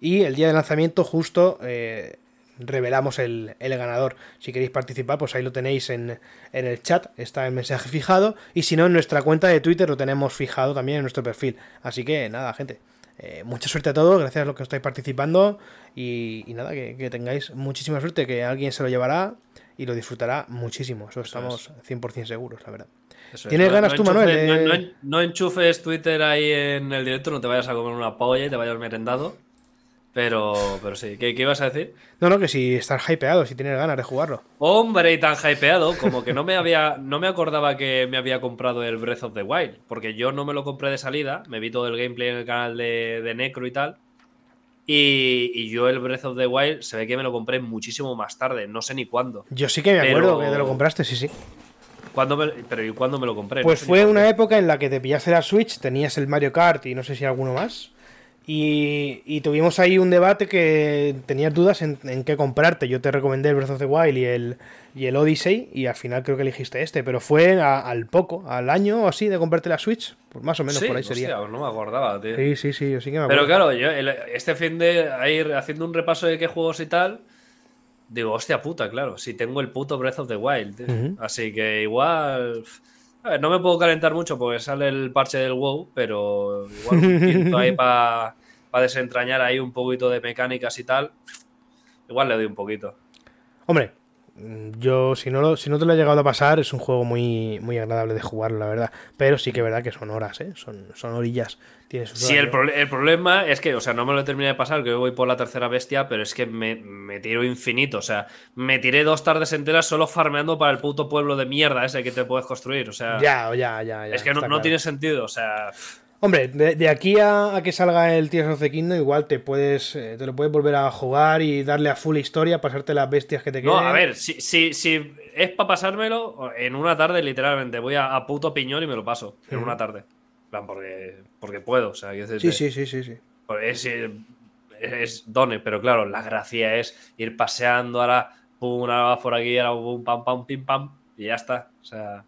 Y el día de lanzamiento justo eh, revelamos el, ganador. Si queréis participar, pues ahí lo tenéis en, el chat, está el mensaje fijado. Y si no, en nuestra cuenta de Twitter lo tenemos fijado también en nuestro perfil. Así que nada, gente. Eh, mucha suerte a todos, gracias a los que estáis participando. Y, nada, que, tengáis muchísima suerte, que alguien se lo llevará y lo disfrutará muchísimo. Eso, estamos 100% seguros, la verdad. ¿Tienes ganas tú, Manuel? No, enchufes Twitter ahí en el directo, no te vayas a comer una polla y te vayas merendado. Pero, pero sí, ¿Qué, ibas a decir? No, no, que si estás hypeado, si tienes ganas de jugarlo. Hombre, y tan hypeado, como que no me había. No me acordaba que me había comprado el Breath of the Wild. Porque yo no me lo compré de salida. Me vi todo el gameplay en el canal de, Necro y tal. Y, yo el Breath of the Wild se ve que me lo compré muchísimo más tarde, no sé ni cuándo. Yo sí que me acuerdo que te lo compraste, sí, sí. pero ¿y cuándo me lo compré? Pues fue una época en la que te pillaste la Switch, tenías el Mario Kart y no sé si alguno más Y, tuvimos ahí un debate que tenías dudas en, qué comprarte. Yo te recomendé el Breath of the Wild y el, y el Odyssey y al final creo que elegiste este, pero fue al poco, al año o así de comprarte la Switch, pues más o menos por ahí sería. no me acordaba, tío. Sí, sí, sí, yo sí que me acuerdo. Pero claro, yo este fin de ir haciendo un repaso de qué juegos y tal, digo, hostia puta, claro, si tengo el puto Breath of the Wild. Así que igual... A ver, no me puedo calentar mucho porque sale el parche del WoW, pero igual un ahí para desentrañar ahí un poquito de mecánicas y tal. Igual le doy un poquito. Hombre, yo, si no, si no te lo he llegado a pasar, es un juego muy, muy agradable de jugar, la verdad. Pero sí que es verdad que son horas, ¿eh? Son, son orillas. sí, el, problema es que, o sea, no me lo terminé de pasar, que voy por la tercera bestia, pero es que me, tiro infinito. O sea, me tiré dos tardes enteras solo farmeando para el puto pueblo de mierda ese que te puedes construir. O sea. Ya, ya, ya. es que no, tiene sentido, o sea. Hombre, de, aquí a, que salga el Tears of the Kingdom, igual te puedes eh, te lo puedes volver a jugar y darle a full historia, pasarte las bestias que te queden. No, a ver, si, si, si es para pasármelo, en una tarde, literalmente, voy a, puto piñón y me lo paso. En una tarde. plan, porque, porque puedo. O sea, sí, sí, sí, sí, sí. Es, es, done, pero claro, la gracia es ir paseando, ahora pum, ahora por aquí, ahora pum, pam, pam, pim, pam, y ya está. O sea.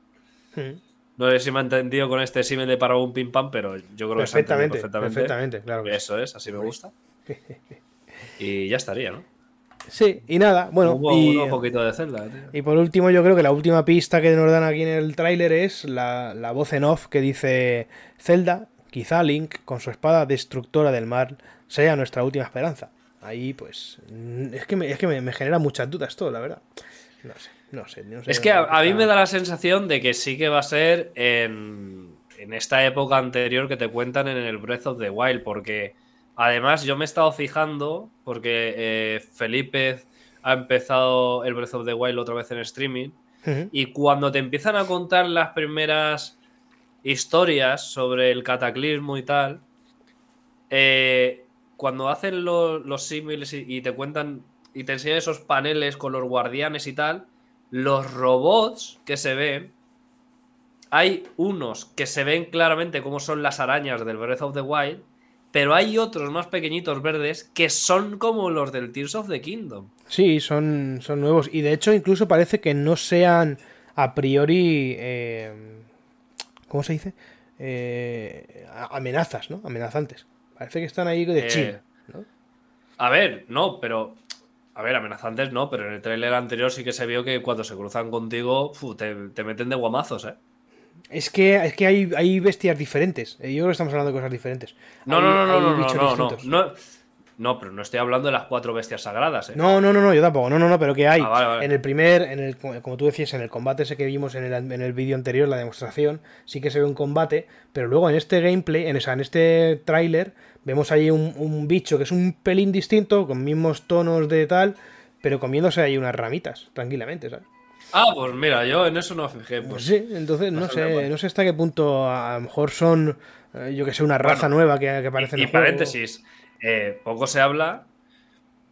No sé si me ha entendido con este símil de para un pim pam, pero yo creo que perfectamente, perfectamente. Perfectamente, claro. Eso es, así me gusta. y ya estaría, ¿no? Sí, y nada, bueno. y, un poquito de Zelda. Y por último, yo creo que la última pista que nos dan aquí en el tráiler es la, la, voz en off que dice Zelda, quizá Link, con su espada destructora del mar, sea nuestra última esperanza. Ahí, pues, es que me, es que me genera muchas dudas todo, la verdad. No sé. No sé, Es que a, mí me da la sensación de que sí que va a ser en, esta época anterior que te cuentan en el Breath of the Wild, porque además yo me he estado fijando, porque eh, Felipe ha empezado el Breath of the Wild otra vez en streaming, y cuando te empiezan a contar las primeras historias sobre el cataclismo y tal, eh, cuando hacen los símiles y, y te cuentan y te enseñan esos paneles con los guardianes y tal, los robots que se ven, hay unos que se ven claramente como son las arañas del Breath of the Wild, pero hay otros más pequeñitos verdes que son como los del Tears of the Kingdom. Sí, son, son nuevos. Y de hecho, incluso parece que no sean a priori. Eh, ¿Cómo se dice? Eh, amenazas, ¿no? Amenazantes. Parece que están ahí de eh, ¿no? A ver, no, pero a ver, amenazantes no, pero en el tráiler anterior sí que se vio que cuando se cruzan contigo te, meten de guamazos, ¿eh? Es que, es que hay, hay, bestias diferentes. Eh, yo creo que estamos hablando de cosas diferentes. No, no, no, no, no, no, no, no. Pero no estoy hablando de las cuatro bestias sagradas, ¿eh? No, no, no, no yo tampoco. No, no, no, pero que hay. Ah, en el primer, en el, como tú decías, en el combate ese que vimos en el, en el vídeo anterior, la demostración, sí que se ve un combate, pero luego en este gameplay, en, o en este tráiler, Vemos ahí un, bicho que es un pelín distinto, con mismos tonos de tal, pero comiéndose ahí unas ramitas, tranquilamente, ¿sabes? Ah, pues mira, yo en eso no fijé. Pues, sí, entonces no sé, no sé hasta qué punto a lo mejor son, eh, yo que sé, una raza nueva que, que aparece en el paréntesis, eh, poco se habla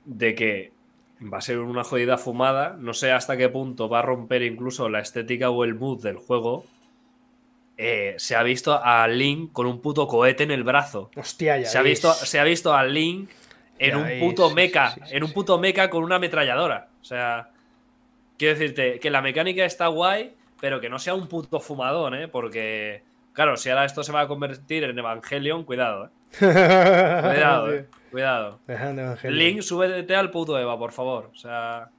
de que va a ser una jodida fumada, no sé hasta qué punto va a romper incluso la estética o el mood del juego, eh, se ha visto a Link con un puto cohete en el brazo. Hostia, ya se ha visto Se ha visto a Link en un puto mecha, en un puto mecha con una ametralladora. O sea, quiero decirte que la mecánica está guay, pero que no sea un puto fumadón, ¿eh? Porque, claro, si ahora esto se va a convertir en Evangelion, cuidado, ¿eh? cuidado, ¿eh? Cuidado. Link, súbete al puto Eva, por favor. O sea...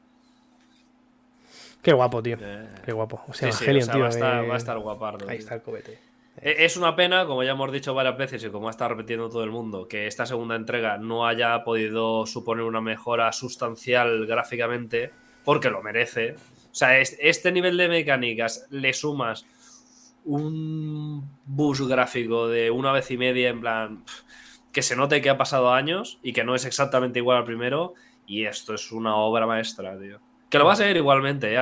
Qué guapo, tío. Eh, Qué guapo. O sea, tío. Va a, estar, va a estar guapardo. Ahí está el cobete. E, es una pena, como ya hemos dicho varias veces y como ha estado repitiendo todo el mundo, que esta segunda entrega no haya podido suponer una mejora sustancial gráficamente, porque lo merece. O sea, este nivel de mecánicas le sumas un bus gráfico de una vez y media, en plan, que se note que ha pasado años y que no es exactamente igual al primero, y esto es una obra maestra, tío. Que lo va a ser igualmente,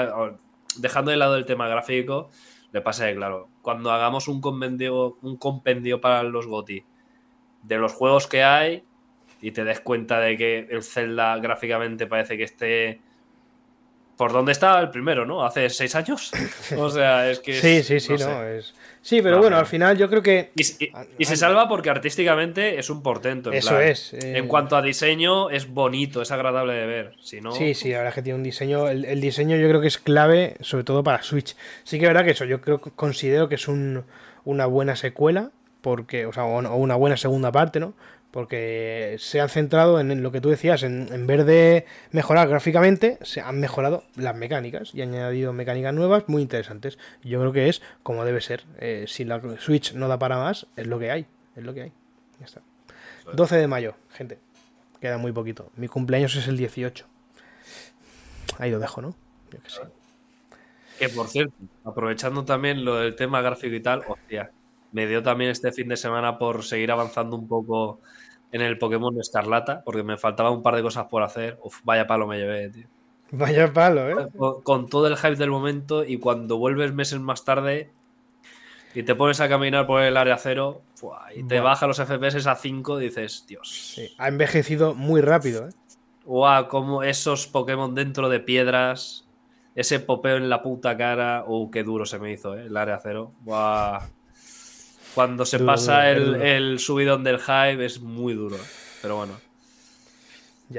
dejando de lado el tema gráfico, le pasa que, claro, cuando hagamos un compendio, un compendio para los GOTI de los juegos que hay y te des cuenta de que el Zelda gráficamente parece que esté ¿Por dónde estaba el primero, no? ¿Hace seis años? o sea, es que. sí, sí, sí, no. es... Sí, pero bueno, al final yo creo que. Y, se salva porque artísticamente es un portento. Eso es. En eh, cuanto a diseño, es bonito, es agradable de ver. Si no... Sí, sí, la verdad es que tiene un diseño. El, diseño yo creo que es clave, sobre todo para Switch. Sí que es verdad que eso, yo creo considero que es un, una buena secuela. Porque, o sea, o una buena segunda parte, ¿no? Porque se han centrado en lo que tú decías, en, en, vez de mejorar gráficamente, se han mejorado las mecánicas y han añadido mecánicas nuevas muy interesantes. Yo creo que es como debe ser. Eh, si la Switch no da para más, es lo que hay. Es lo que hay. Ya está. 12 de mayo, gente. Queda muy poquito. Mi cumpleaños es el 18. Ahí lo dejo, ¿no? Yo que sé. Que por cierto, aprovechando también lo del tema gráfico y tal, hostia, me dio también este fin de semana por seguir avanzando un poco en el Pokémon Escarlata, porque me faltaba un par de cosas por hacer. Uf, vaya palo me llevé, tío. Vaya palo, ¿eh? Con, todo el hype del momento y cuando vuelves meses más tarde y te pones a caminar por el área cero y te baja los FPS a 5, dices, Dios. Sí, ha envejecido muy rápido, ¿eh? Guau, como esos Pokémon dentro de piedras, ese popeo en la puta cara, uh, qué duro se me hizo, ¿eh? El área cero. Guau. Cuando se pasa el, subidón del hype es muy duro. Pero bueno.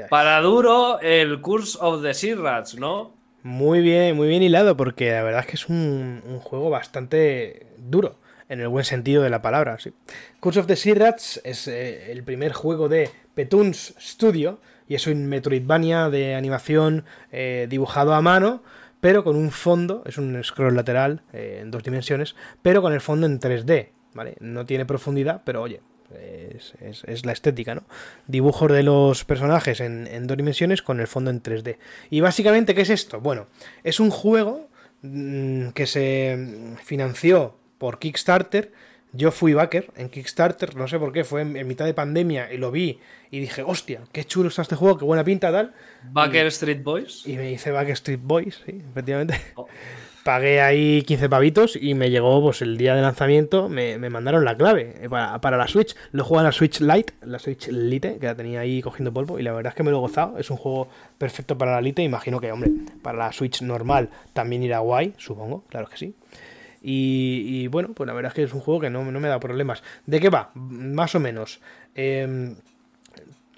Para duro, el Curse of the Sea Rats, ¿no? Muy bien, muy bien hilado, porque la verdad es que es un, juego bastante duro, en el buen sentido de la palabra. Sí. Curse of the Sea Rats es eh, el primer juego de Petuns Studio, y es un Metroidvania de animación eh, dibujado a mano, pero con un fondo, es un scroll lateral eh, en dos dimensiones, pero con el fondo en 3D. No tiene profundidad, pero oye, es, la estética, ¿no? Dibujos de los personajes en, dos dimensiones con el fondo en 3D. Y básicamente, ¿qué es esto? Bueno, es un juego mm, que se financió por Kickstarter. Yo fui backer en Kickstarter, no sé por qué, fue en, mitad de pandemia y lo vi y dije, hostia, qué chulo está este juego, qué buena pinta, tal. Backer Street Boys. Y me dice Backer Street Boys, sí, efectivamente. Oh pagué ahí 15 pavitos y me llegó pues el día de lanzamiento, me, mandaron la clave eh, para, la Switch. Lo juego en la Switch Lite, la Switch Lite, que la tenía ahí cogiendo polvo y la verdad es que me lo he gozado. Es un juego perfecto para la Lite, imagino que, hombre, para la Switch normal también irá guay, supongo, claro que sí. Y, bueno, pues la verdad es que es un juego que no, me da problemas. ¿De qué va? Más o menos. Em,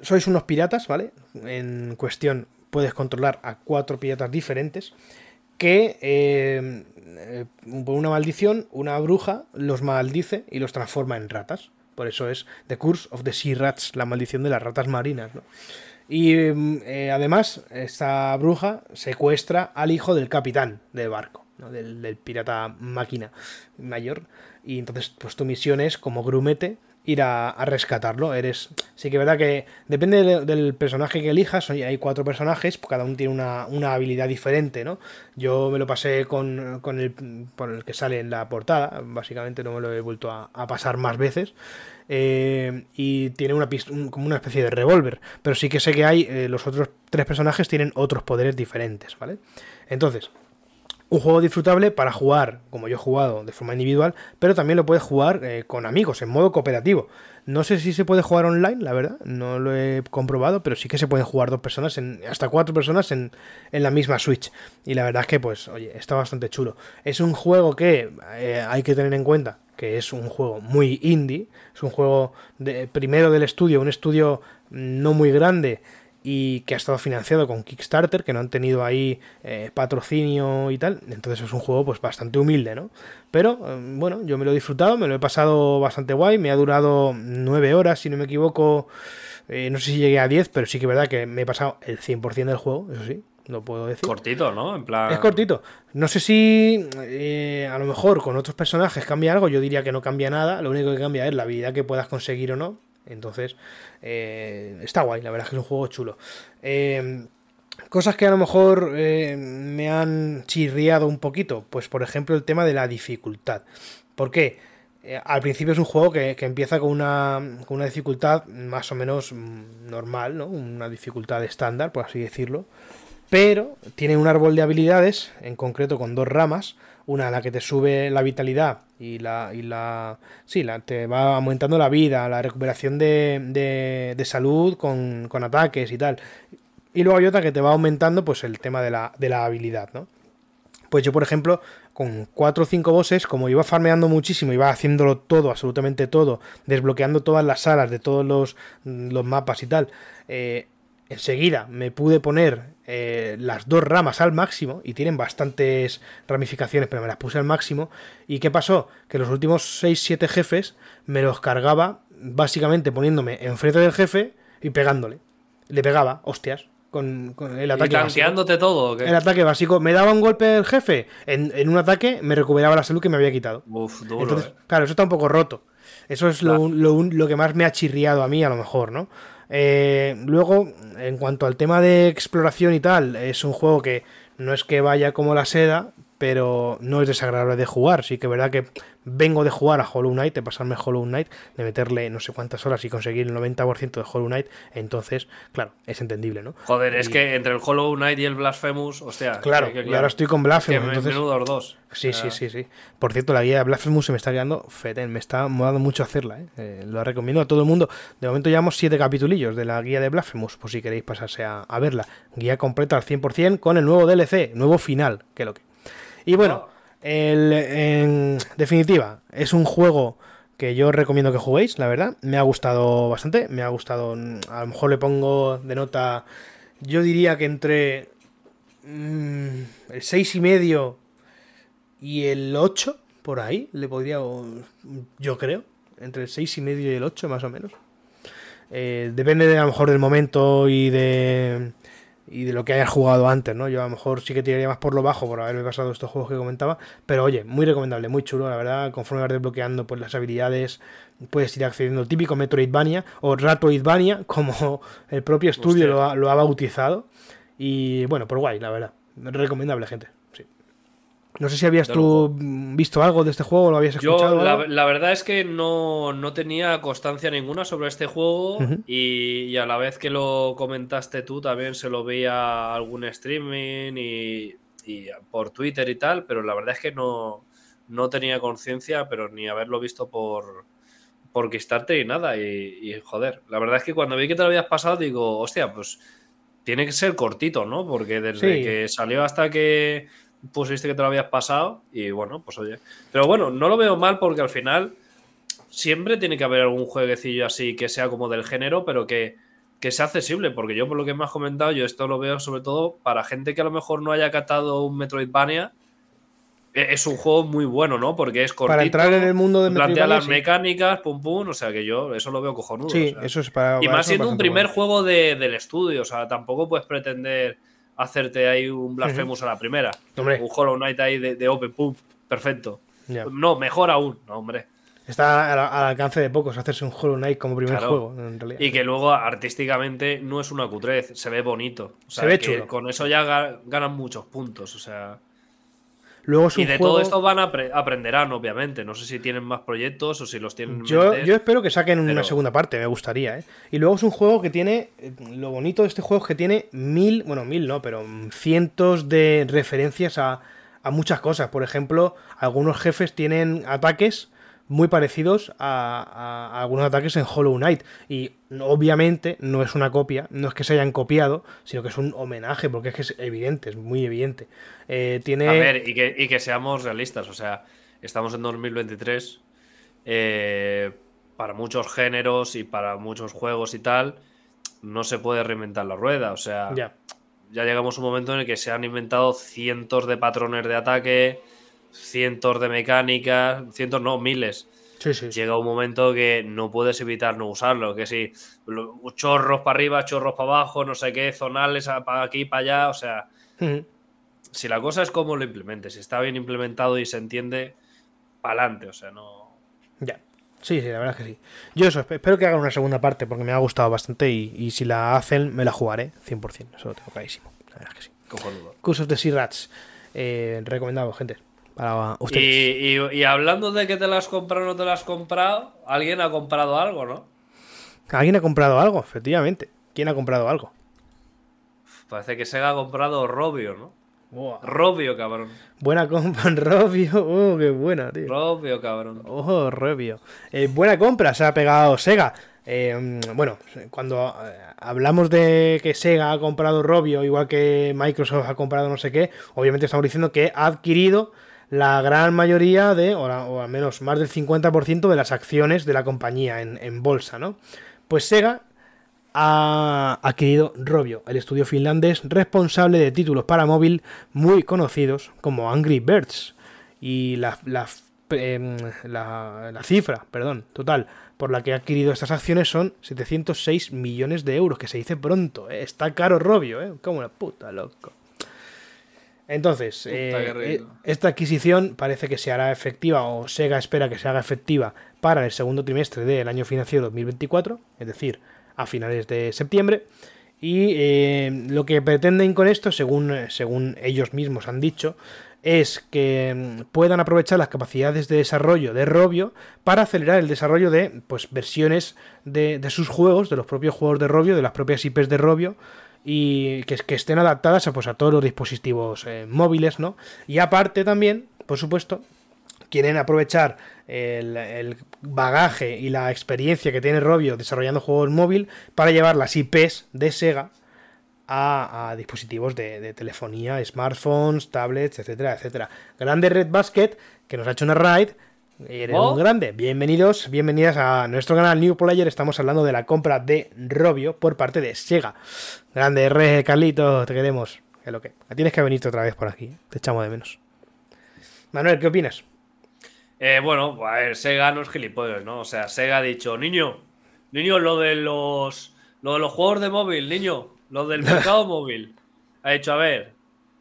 sois unos piratas, ¿vale? En cuestión puedes controlar a cuatro piratas diferentes que eh, eh, por una maldición, una bruja los maldice y los transforma en ratas. Por eso es The Curse of the Sea Rats, la maldición de las ratas marinas. Y eh, además, esta bruja secuestra al hijo del capitán del barco, del, del, pirata máquina mayor. Y entonces, pues tu misión es, como grumete, ir a, rescatarlo. Eres. Sí que es verdad que depende del, personaje que elijas. Hay cuatro personajes, cada uno tiene una, habilidad diferente, ¿no? Yo me lo pasé con, con el, por el que sale en la portada. Básicamente no me lo he vuelto a, pasar más veces. Eh, y tiene una como una especie de revólver. Pero sí que sé que hay. Eh, los otros tres personajes tienen otros poderes diferentes, ¿vale? Entonces, un juego disfrutable para jugar, como yo he jugado, de forma individual, pero también lo puedes jugar eh, con amigos, en modo cooperativo. No sé si se puede jugar online, la verdad, no lo he comprobado, pero sí que se pueden jugar dos personas, en, hasta cuatro personas en, la misma Switch. Y la verdad es que, pues, oye, está bastante chulo. Es un juego que eh, hay que tener en cuenta que es un juego muy indie, es un juego de, primero del estudio, un estudio no muy grande, y que ha estado financiado con Kickstarter, que no han tenido ahí eh, patrocinio y tal. Entonces es un juego pues bastante humilde, ¿no? Pero eh, bueno, yo me lo he disfrutado, me lo he pasado bastante guay, me ha durado nueve horas, si no me equivoco. Eh, no sé si llegué a 10, pero sí que es verdad que me he pasado el 100% del juego, eso sí, lo puedo decir. Cortito, ¿no? En plan... Es cortito. No sé si a lo mejor con otros personajes cambia algo, yo diría que no cambia nada, lo único que cambia es la habilidad que puedas conseguir o no. Entonces, eh, está guay, la verdad es que es un juego chulo. Eh, cosas que a lo mejor eh, me han chirriado un poquito, pues por ejemplo el tema de la dificultad. ¿Por qué? al principio es un juego que, empieza con una, con una, dificultad más o menos mm, normal, ¿no? Una dificultad estándar, por así decirlo. Pero tiene un árbol de habilidades, en concreto con dos ramas, una la que te sube la vitalidad y la, y la sí, la, te va aumentando la vida, la recuperación de, de, salud con, ataques y tal. Y luego hay otra que te va aumentando pues el tema de la, de la habilidad, ¿no? Pues yo, por ejemplo, con 4 o 5 bosses, como iba farmeando muchísimo, iba haciéndolo todo, absolutamente todo, desbloqueando todas las salas de todos los, los mapas y tal, eh, enseguida me pude poner eh, las dos ramas al máximo, y tienen bastantes ramificaciones, pero me las puse al máximo. ¿Y qué pasó? Que los últimos 6-7 jefes me los cargaba básicamente poniéndome enfrente del jefe y pegándole. Le pegaba, hostias con, el ataque. ¿Y todo? El ataque básico. Me daba un golpe el jefe. En, un ataque me recuperaba la salud que me había quitado. Uf, duro, eh. Claro, eso está un poco roto. Eso es lo, lo, que más me ha chirriado a mí, a lo mejor, ¿no? Eh, luego, en cuanto al tema de exploración y tal, es un juego que no es que vaya como la seda, pero no es desagradable de jugar. Sí que es verdad que vengo de jugar a Hollow Knight, de pasarme Hollow Knight, de meterle no sé cuántas horas y conseguir el 90% de Hollow Knight, entonces, claro, es entendible, ¿no? Joder, es que entre el Hollow Knight y el Blasphemous, hostia. Claro, y ahora estoy con Blasphemous. Que entonces... los dos. Sí, sí, sí, sí. Por cierto, la guía de Blasphemous se me está quedando feten, me está molando mucho hacerla, ¿eh? ¿eh? Lo recomiendo a todo el mundo. De momento llevamos siete capitulillos de la guía de Blasphemous, por si queréis pasarse a, a verla. Guía completa al 100% con el nuevo DLC, nuevo final, que lo que. Y bueno, en definitiva, es un juego que yo recomiendo que juguéis, la verdad. Me ha gustado bastante, me ha gustado, a lo mejor le pongo de nota, yo diría que entre mm, el 6 y medio y el 8, por ahí, le podría, yo creo, entre el 6 y medio y el 8 más o menos. Eh, depende de, a lo mejor del momento y de y de lo que hayas jugado antes, ¿no? Yo a lo mejor sí que tiraría más por lo bajo por haberme pasado estos juegos que comentaba, pero oye, muy recomendable, muy chulo, la verdad, conforme vas desbloqueando pues las habilidades, puedes ir accediendo típico Metroidvania o Ratoidvania, como el propio estudio lo ha, lo ha bautizado, y bueno, por guay, la verdad, recomendable, gente. No sé si habías tú visto algo de este juego, o lo habías escuchado. Yo, la, verdad es que no, tenía constancia ninguna sobre este juego y, a la vez que lo comentaste tú también se lo veía algún streaming y, por Twitter y tal, pero la verdad es que no, no tenía conciencia, pero ni haberlo visto por, por Kickstarter y nada. Y, joder, la verdad es que cuando vi que te lo habías pasado digo, hostia, pues tiene que ser cortito, ¿no? Porque desde que salió hasta que pusiste que te lo habías pasado y bueno, pues oye. Pero bueno, no lo veo mal porque al final siempre tiene que haber algún jueguecillo así que sea como del género, pero que, que sea accesible, porque yo por lo que me has comentado, yo esto lo veo sobre todo para gente que a lo mejor no haya catado un Metroidvania. E, es un juego muy bueno, ¿no? Porque es cortito. Para entrar en el mundo de Plantea las mecánicas, pum pum. O sea que yo eso lo veo cojonudo. Sí, eso es para. Y más siendo un primer juego del estudio. O sea, tampoco puedes pretender hacerte ahí un Blasphemous a la primera. Un Hollow Knight ahí de, Open Pump. Perfecto. No, mejor aún. No, hombre. Está al, alcance de pocos hacerse un Hollow Knight como primer juego, en realidad. Y que luego artísticamente no es una cutrez, se ve bonito. se ve chulo. Con eso ya ganan muchos puntos, o sea. Luego y de todo esto van a aprenderán, obviamente. No sé si tienen más proyectos o si los tienen. Yo, yo espero que saquen una segunda parte, me gustaría. ¿eh? Y luego es un juego que tiene. Lo bonito de este juego es que tiene mil, bueno, mil no, pero cientos de referencias a, a muchas cosas. Por ejemplo, algunos jefes tienen ataques muy parecidos a, algunos ataques en Hollow Knight. Y obviamente no es una copia, no es que se hayan copiado, sino que es un homenaje, porque es que es evidente, es muy evidente. Eh, tiene... A ver, y que, seamos realistas, o sea, estamos en 2023. Eh, para muchos géneros y para muchos juegos y tal, no se puede reinventar la rueda. O sea, ya, ya llegamos a un momento en el que se han inventado cientos de patrones de ataque cientos de mecánicas, cientos no, miles. Llega un momento que no puedes evitar no usarlo, que si chorros para arriba, chorros para abajo, no sé qué, zonales para aquí, para allá, o sea, si la cosa es como lo implementes, si está bien implementado y se entiende, para adelante, o sea, no... Ya. Sí, sí, la verdad es que sí. Yo eso, espero que hagan una segunda parte porque me ha gustado bastante y, si la hacen me la jugaré 100%, eso lo tengo clarísimo. La verdad es que sí. Cursos de Sea Rats. Eh, recomendado, gente. Y, hablando de que te las has comprado o no te las has comprado, alguien ha comprado algo, ¿no? Alguien ha comprado algo, efectivamente. ¿Quién ha comprado algo? Parece que Sega ha comprado Robio, ¿no? Robio, cabrón. Buena compra, Robio. Oh, qué buena, tío. Robio, cabrón. Ojo, Robio. Eh, buena compra, se ha pegado Sega. eh, bueno, cuando eh, hablamos de que Sega ha comprado Robio, igual que Microsoft ha comprado no sé qué, obviamente estamos diciendo que ha adquirido la gran mayoría de, o, al menos más del 50% de las acciones de la compañía en, bolsa, ¿no? Pues Sega ha adquirido Robio, el estudio finlandés responsable de títulos para móvil muy conocidos como Angry Birds. Y la, la, em, la, cifra, perdón, total, por la que ha adquirido estas acciones son 706 millones de euros, que se dice pronto. Está caro Robio, ¿eh? Como una puta, loco. Entonces, eh, esta adquisición parece que se hará efectiva, o Sega espera que se haga efectiva para el segundo trimestre del año financiero 2024, es decir, a finales de septiembre. Y eh, lo que pretenden con esto, según, según ellos mismos han dicho, es que mm, puedan aprovechar las capacidades de desarrollo de Robio para acelerar el desarrollo de pues, versiones de, sus juegos, de los propios juegos de Robio, de las propias IPs de Robio, y que, estén adaptadas a, pues, a todos los dispositivos eh, móviles, ¿no? Y aparte también, por supuesto, quieren aprovechar el, bagaje y la experiencia que tiene Robio desarrollando juegos móvil para llevar las IPs de Sega a, dispositivos de, telefonía, smartphones, tablets, etcétera, etcétera. Grande Red Basket, que nos ha hecho una raid. Eres un oh. grande. Bienvenidos, bienvenidas a nuestro canal New Player. Estamos hablando de la compra de Robio por parte de Sega. Grande R, Carlito, te queremos. Es lo que. Tienes que venirte otra vez por aquí. Te echamos de menos. Manuel, ¿qué opinas? Eh, bueno, a ver, Sega no es gilipollas, ¿no? O sea, Sega ha dicho, niño, niño, lo de los, lo de los juegos de móvil, niño, lo del mercado móvil. Ha dicho, a ver,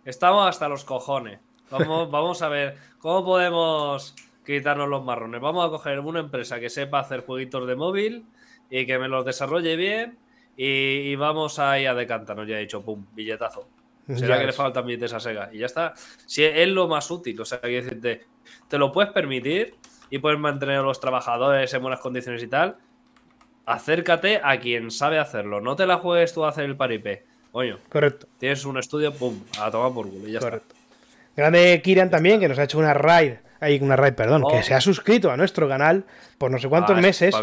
estamos hasta los cojones. Vamos, vamos a ver cómo podemos quitarnos los marrones. Vamos a coger una empresa que sepa hacer jueguitos de móvil y que me los desarrolle bien y, vamos a ir a decantarnos. Ya he dicho, pum, billetazo. Será que le faltan billetes a Sega. Y ya está. Si es lo más útil, o sea, que decirte, te lo puedes permitir y puedes mantener a los trabajadores en buenas condiciones y tal, acércate a quien sabe hacerlo. No te la juegues tú a hacer el paripé. Coño. Correcto. Tienes un estudio, pum, a tomar por culo y ya Correcto. Grande Kiran también, que nos ha hecho una raid hay una raid, perdón, que oh. se ha suscrito a nuestro canal por no sé cuántos ah, meses.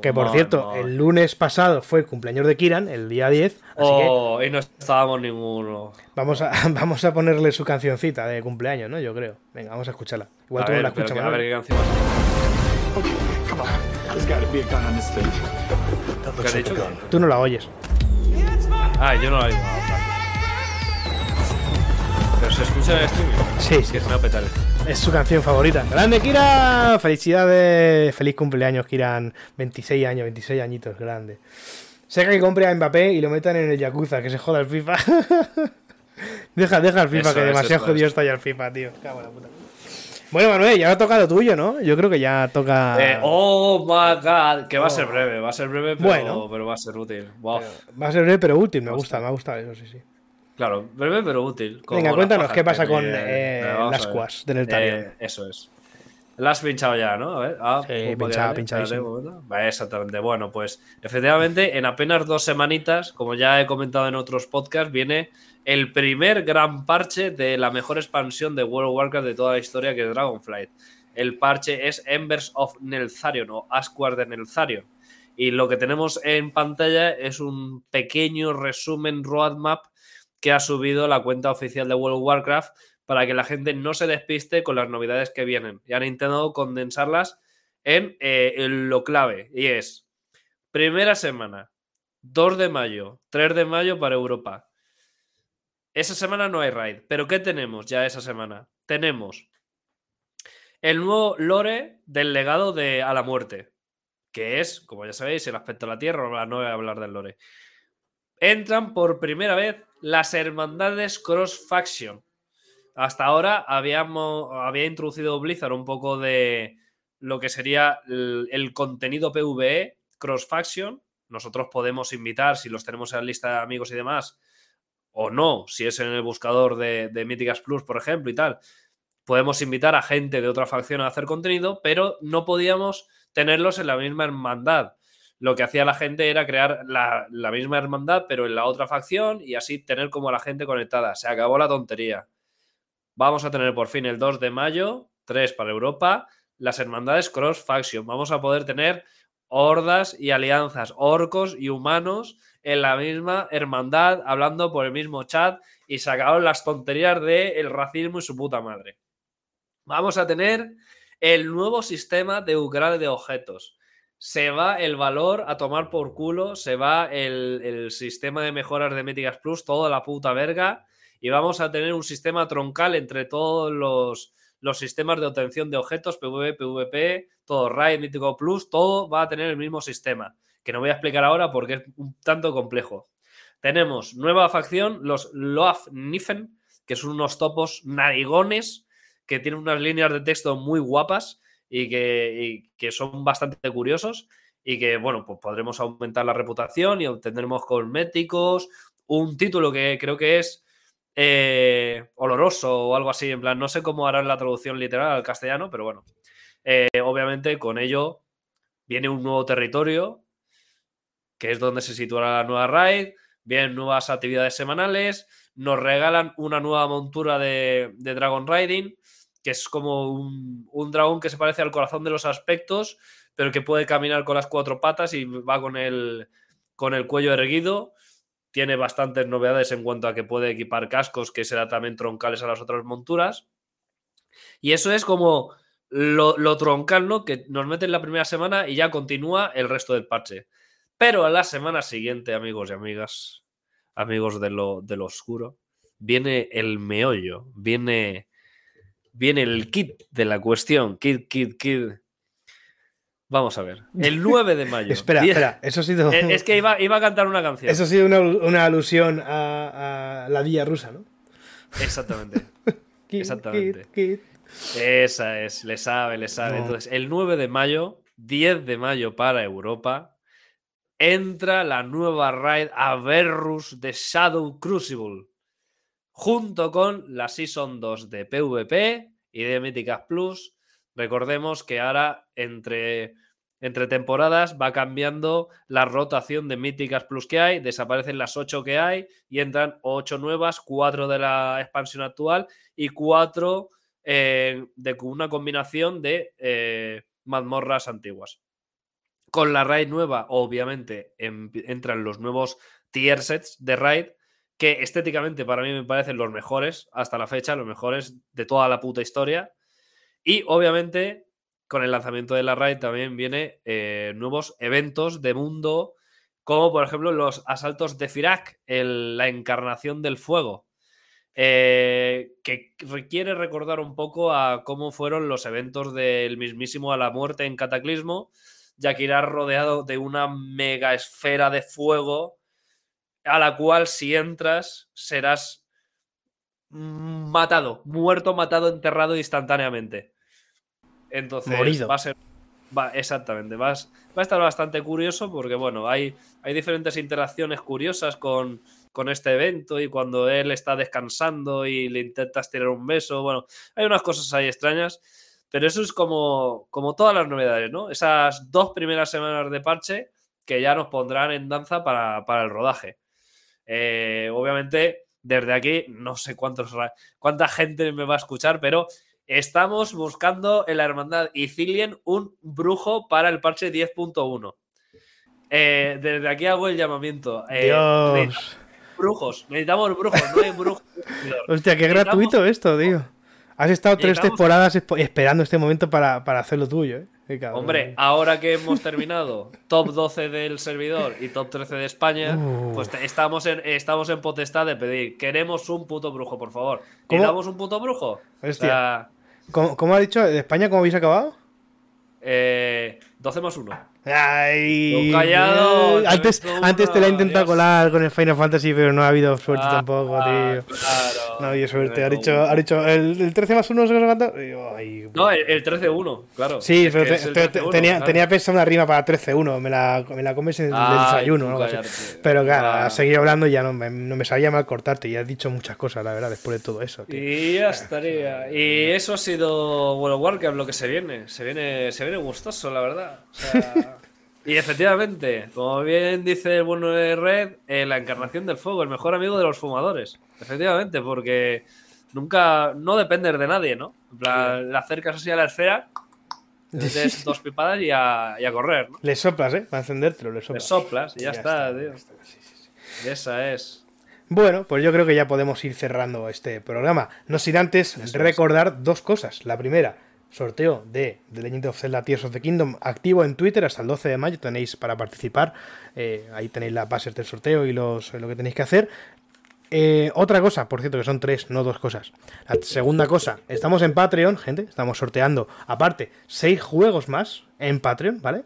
que por cierto, el lunes pasado fue el cumpleaños de Kiran, el día 10. oh, y no estábamos ninguno. Vamos a, vamos a ponerle su cancioncita de cumpleaños, ¿no? Yo creo. Venga, vamos a escucharla. Igual tú no la escuchas, A ver qué canción. ¿Qué has dicho? Tú no la oyes. Ah, yo no la oigo. Pero se escucha en el streaming. Sí, sí. Que se me va a petar. Es su canción favorita. ¡Grande, Kira! Felicidades. Feliz cumpleaños, Kiran. 26 años, 26 añitos, grande. Sé que compre a Mbappé y lo metan en el Yakuza, que se joda el FIFA. deja, deja el FIFA, que demasiado jodido está ya el FIFA, tío. Cago la puta. Bueno, Manuel, ya ha tocado lo tuyo, ¿no? Yo creo que ya toca. Eh, oh my god, que va a ser oh. breve, va a ser breve, pero, bueno, pero va a ser útil. va a ser breve, pero útil, me gusta, me ha gustado eso, sí, sí. Claro, breve pero útil. Venga, cuéntanos qué pasa con eh, las cuas del Eltarion. Eh, eso es. La has pinchado ya, ¿no? A ver. Ah, sí, pinchado, pinchado. Exactamente. Bueno, pues efectivamente, en apenas dos semanitas, como ya he comentado en otros podcasts, viene el primer gran parche de la mejor expansión de World of Warcraft de toda la historia, que es Dragonflight. El parche es Embers of Neltharion o Asquar de Neltharion. Y lo que tenemos en pantalla es un pequeño resumen roadmap que ha subido la cuenta oficial de World of Warcraft para que la gente no se despiste con las novedades que vienen. Y han intentado condensarlas en, eh, lo clave. Y es, primera semana, 2 de mayo, 3 de mayo para Europa. Esa semana no hay raid, pero ¿qué tenemos ya esa semana? Tenemos el nuevo lore del legado de A la Muerte, que es, como ya sabéis, el aspecto de la Tierra, no voy a hablar del lore. Entran por primera vez las hermandades Cross Faction. Hasta ahora habíamos, había introducido Blizzard un poco de lo que sería el, contenido PvE Cross Faction. Nosotros podemos invitar, si los tenemos en la lista de amigos y demás, o no, si es en el buscador de, de Mythicas Plus, por ejemplo, y tal, podemos invitar a gente de otra facción a hacer contenido, pero no podíamos tenerlos en la misma hermandad lo que hacía la gente era crear la, misma hermandad, pero en la otra facción y así tener como a la gente conectada. Se acabó la tontería. Vamos a tener por fin el 2 de mayo, 3 para Europa, las hermandades cross faction. Vamos a poder tener hordas y alianzas, orcos y humanos en la misma hermandad, hablando por el mismo chat y sacaron las tonterías del el racismo y su puta madre. Vamos a tener el nuevo sistema de upgrade de objetos. Se va el valor a tomar por culo, se va el, el sistema de mejoras de Méticas Plus, toda la puta verga, y vamos a tener un sistema troncal entre todos los, los sistemas de obtención de objetos, PvP, PvP, todo Raid, Mítico Plus, todo va a tener el mismo sistema, que no voy a explicar ahora porque es un tanto complejo. Tenemos nueva facción, los Loaf Niffen, que son unos topos narigones que tienen unas líneas de texto muy guapas y que, que son bastante curiosos y que, bueno, pues podremos aumentar la reputación y obtendremos cosméticos, un título que creo que es eh, oloroso o algo así, en plan, no sé cómo harán la traducción literal al castellano, pero bueno, eh, obviamente con ello viene un nuevo territorio, que es donde se situará la nueva raid, vienen nuevas actividades semanales, nos regalan una nueva montura de, de Dragon Riding, que es como un, un, dragón que se parece al corazón de los aspectos, pero que puede caminar con las cuatro patas y va con el, con el cuello erguido tiene bastantes novedades en cuanto a que puede equipar cascos que serán también troncales a las otras monturas. Y eso es como lo, lo troncal, ¿no? Que nos mete en la primera semana y ya continúa el resto del parche. Pero a la semana siguiente, amigos y amigas, amigos de lo, de lo oscuro, viene el meollo, viene, viene el kit de la cuestión, kit, kit, kit. Vamos a ver. El 9 de mayo. espera, espera. Eso ha sido. Es que iba, iba, a cantar una canción. Eso ha sido una, una alusión a, a, la villa rusa, ¿no? Exactamente. Exactamente. Kid. Esa es, le sabe, le sabe. No. Entonces, el 9 de mayo, 10 de mayo para Europa, entra la nueva raid Averrus de Shadow Crucible. Junto con la Season 2 de PvP y de Mythicas Plus Recordemos que ahora entre, entre temporadas va cambiando la rotación de míticas plus que hay, desaparecen las 8 que hay y entran 8 nuevas, 4 de la expansión actual y 4 eh, de una combinación de eh, mazmorras antiguas. Con la raid nueva, obviamente, en, entran los nuevos tier sets de raid que estéticamente para mí me parecen los mejores hasta la fecha, los mejores de toda la puta historia. Y obviamente, con el lanzamiento de la raid también viene eh, nuevos eventos de mundo, como por ejemplo los asaltos de Firak, el, la encarnación del fuego, eh, que requiere recordar un poco a cómo fueron los eventos del mismísimo a la muerte en Cataclismo, ya que irá rodeado de una mega esfera de fuego a la cual si entras serás matado, muerto, matado, enterrado instantáneamente. Entonces Morido. va a ser. Va, exactamente. Va a, va a, estar bastante curioso porque, bueno, hay, hay diferentes interacciones curiosas con, con, este evento y cuando él está descansando y le intentas tirar un beso. Bueno, hay unas cosas ahí extrañas. Pero eso es como, como todas las novedades, ¿no? Esas dos primeras semanas de parche que ya nos pondrán en danza para, para el rodaje. Eh, obviamente, desde aquí, no sé cuántos, cuánta gente me va a escuchar, pero Estamos buscando en la hermandad Ithilien un brujo para el parche 10.1. Eh, desde aquí hago el llamamiento. Eh, Dios. Brujos, necesitamos brujos, no hay brujos. Hostia, qué gratuito esto, tío. Has estado tres temporadas esperando este momento para, para hacerlo tuyo, ¿eh? Hombre, ahora que hemos terminado top 12 del servidor y top 13 de España, uh. pues estamos en, estamos en potestad de pedir, queremos un puto brujo, por favor. ¿Queremos un puto brujo? Hostia. O sea, ¿Cómo, ¿Cómo, ha dicho? ¿De España cómo habéis acabado? Eh, 12 más 1. Ay, callado. Antes, antes te la he intentado Dios. colar con el Final Fantasy, pero no ha habido suerte ah, tampoco, tío. Claro. No ha habido suerte. Ha dicho, ha dicho el, el 13 más 1 se lo ha Ay, No, el, el 13-1, claro. Sí, es pero te, te, te, tenía, claro. tenía pensado una rima para 13-1. Me la, me la comes en ah, el desayuno. ¿no? Pero claro, ah. has seguido hablando y ya no me, no me sabía mal cortarte. Y has dicho muchas cosas, la verdad, después de todo eso. Tío. Y ya estaría. Y eso ha sido World of Warcraft lo que se viene. Se viene, se viene gustoso, la verdad. O sea. Y efectivamente, como bien dice el bueno de Red, eh, la encarnación del fuego, el mejor amigo de los fumadores. Efectivamente, porque nunca, no dependes de nadie, ¿no? En plan, le acercas así a la esfera Le des dos pipadas y a, y a correr, ¿no? Le soplas, ¿eh? Para encendértelo, le Le soplas. soplas y ya, está, tío. ya está, sí, sí, sí. Esa es. Bueno, pues yo creo que ya podemos ir cerrando este programa. No sin antes es. recordar dos cosas. La primera, sorteo de The Legend of Zelda Tears of the Kingdom activo en Twitter hasta el 12 de mayo. Tenéis para participar. Eh, ahí tenéis las bases del sorteo y los, lo que tenéis que hacer. Eh, otra cosa, por cierto, que son tres, no dos cosas. La segunda cosa, estamos en Patreon, gente. Estamos sorteando, aparte, seis juegos más en Patreon, ¿vale?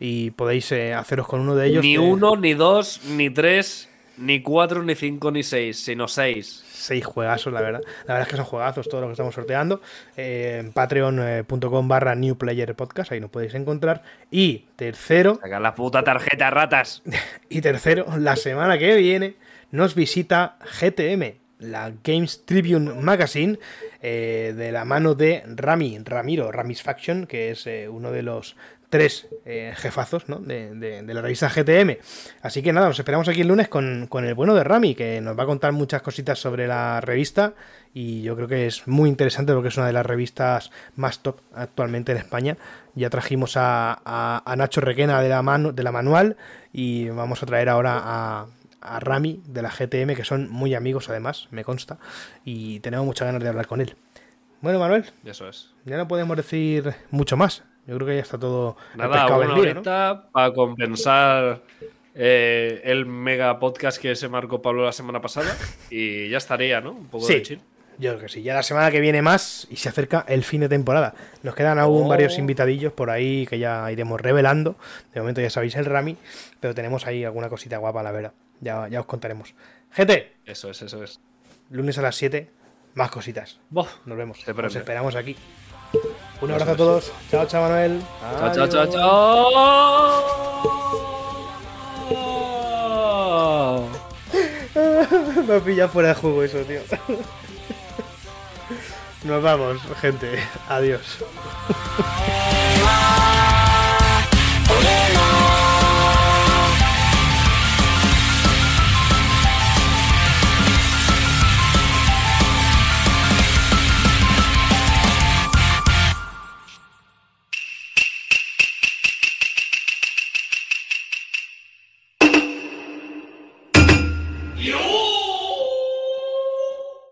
Y podéis eh, haceros con uno de ellos. Ni que- uno, ni dos, ni tres, ni cuatro, ni cinco, ni seis, sino seis. seis juegazos, la verdad. La verdad es que son juegazos todo lo que estamos sorteando. Eh, en patreon.com barra New Player Podcast, ahí nos podéis encontrar. Y tercero, Saca la puta tarjeta, ratas. y tercero, la semana que viene nos visita GTM, la Games Tribune Magazine, eh, de la mano de Rami, Ramiro, Ramis Faction, que es eh, uno de los tres eh, jefazos ¿no? de, de- de la revista GTM. Así que nada, nos esperamos aquí el lunes con, con el bueno de Rami, que nos va a contar muchas cositas sobre la revista y yo creo que es muy interesante porque es una de las revistas más top actualmente en España. Ya trajimos a, a- a Nacho Requena de la, manu- de la manual y vamos a traer ahora a, a Rami de la GTM, que son muy amigos además, me consta, y tenemos muchas ganas de hablar con él. Bueno, Manuel, Eso es. ya no podemos decir mucho más. Yo creo que ya está todo Nada, una vendido, para compensar eh, el mega podcast que se marcó Pablo la semana pasada. Y ya estaría, ¿no? Un poco Sí. de chill. Yo creo que sí. Ya la semana que viene más y se acerca el fin de temporada. Nos quedan aún Oh. varios invitadillos por ahí que ya iremos revelando. De momento ya sabéis el Rami, pero tenemos ahí alguna cosita guapa, la verdad. Ya, ya os contaremos. Gente, Eso es, eso es. lunes a las 7, más cositas. Nos vemos. Nos esperamos aquí. Un abrazo a todos. Chao, chao, Manuel. Chao, chao, chao, chao. Me ha pillado fuera de juego eso, tío. Nos vamos, gente. Adiós.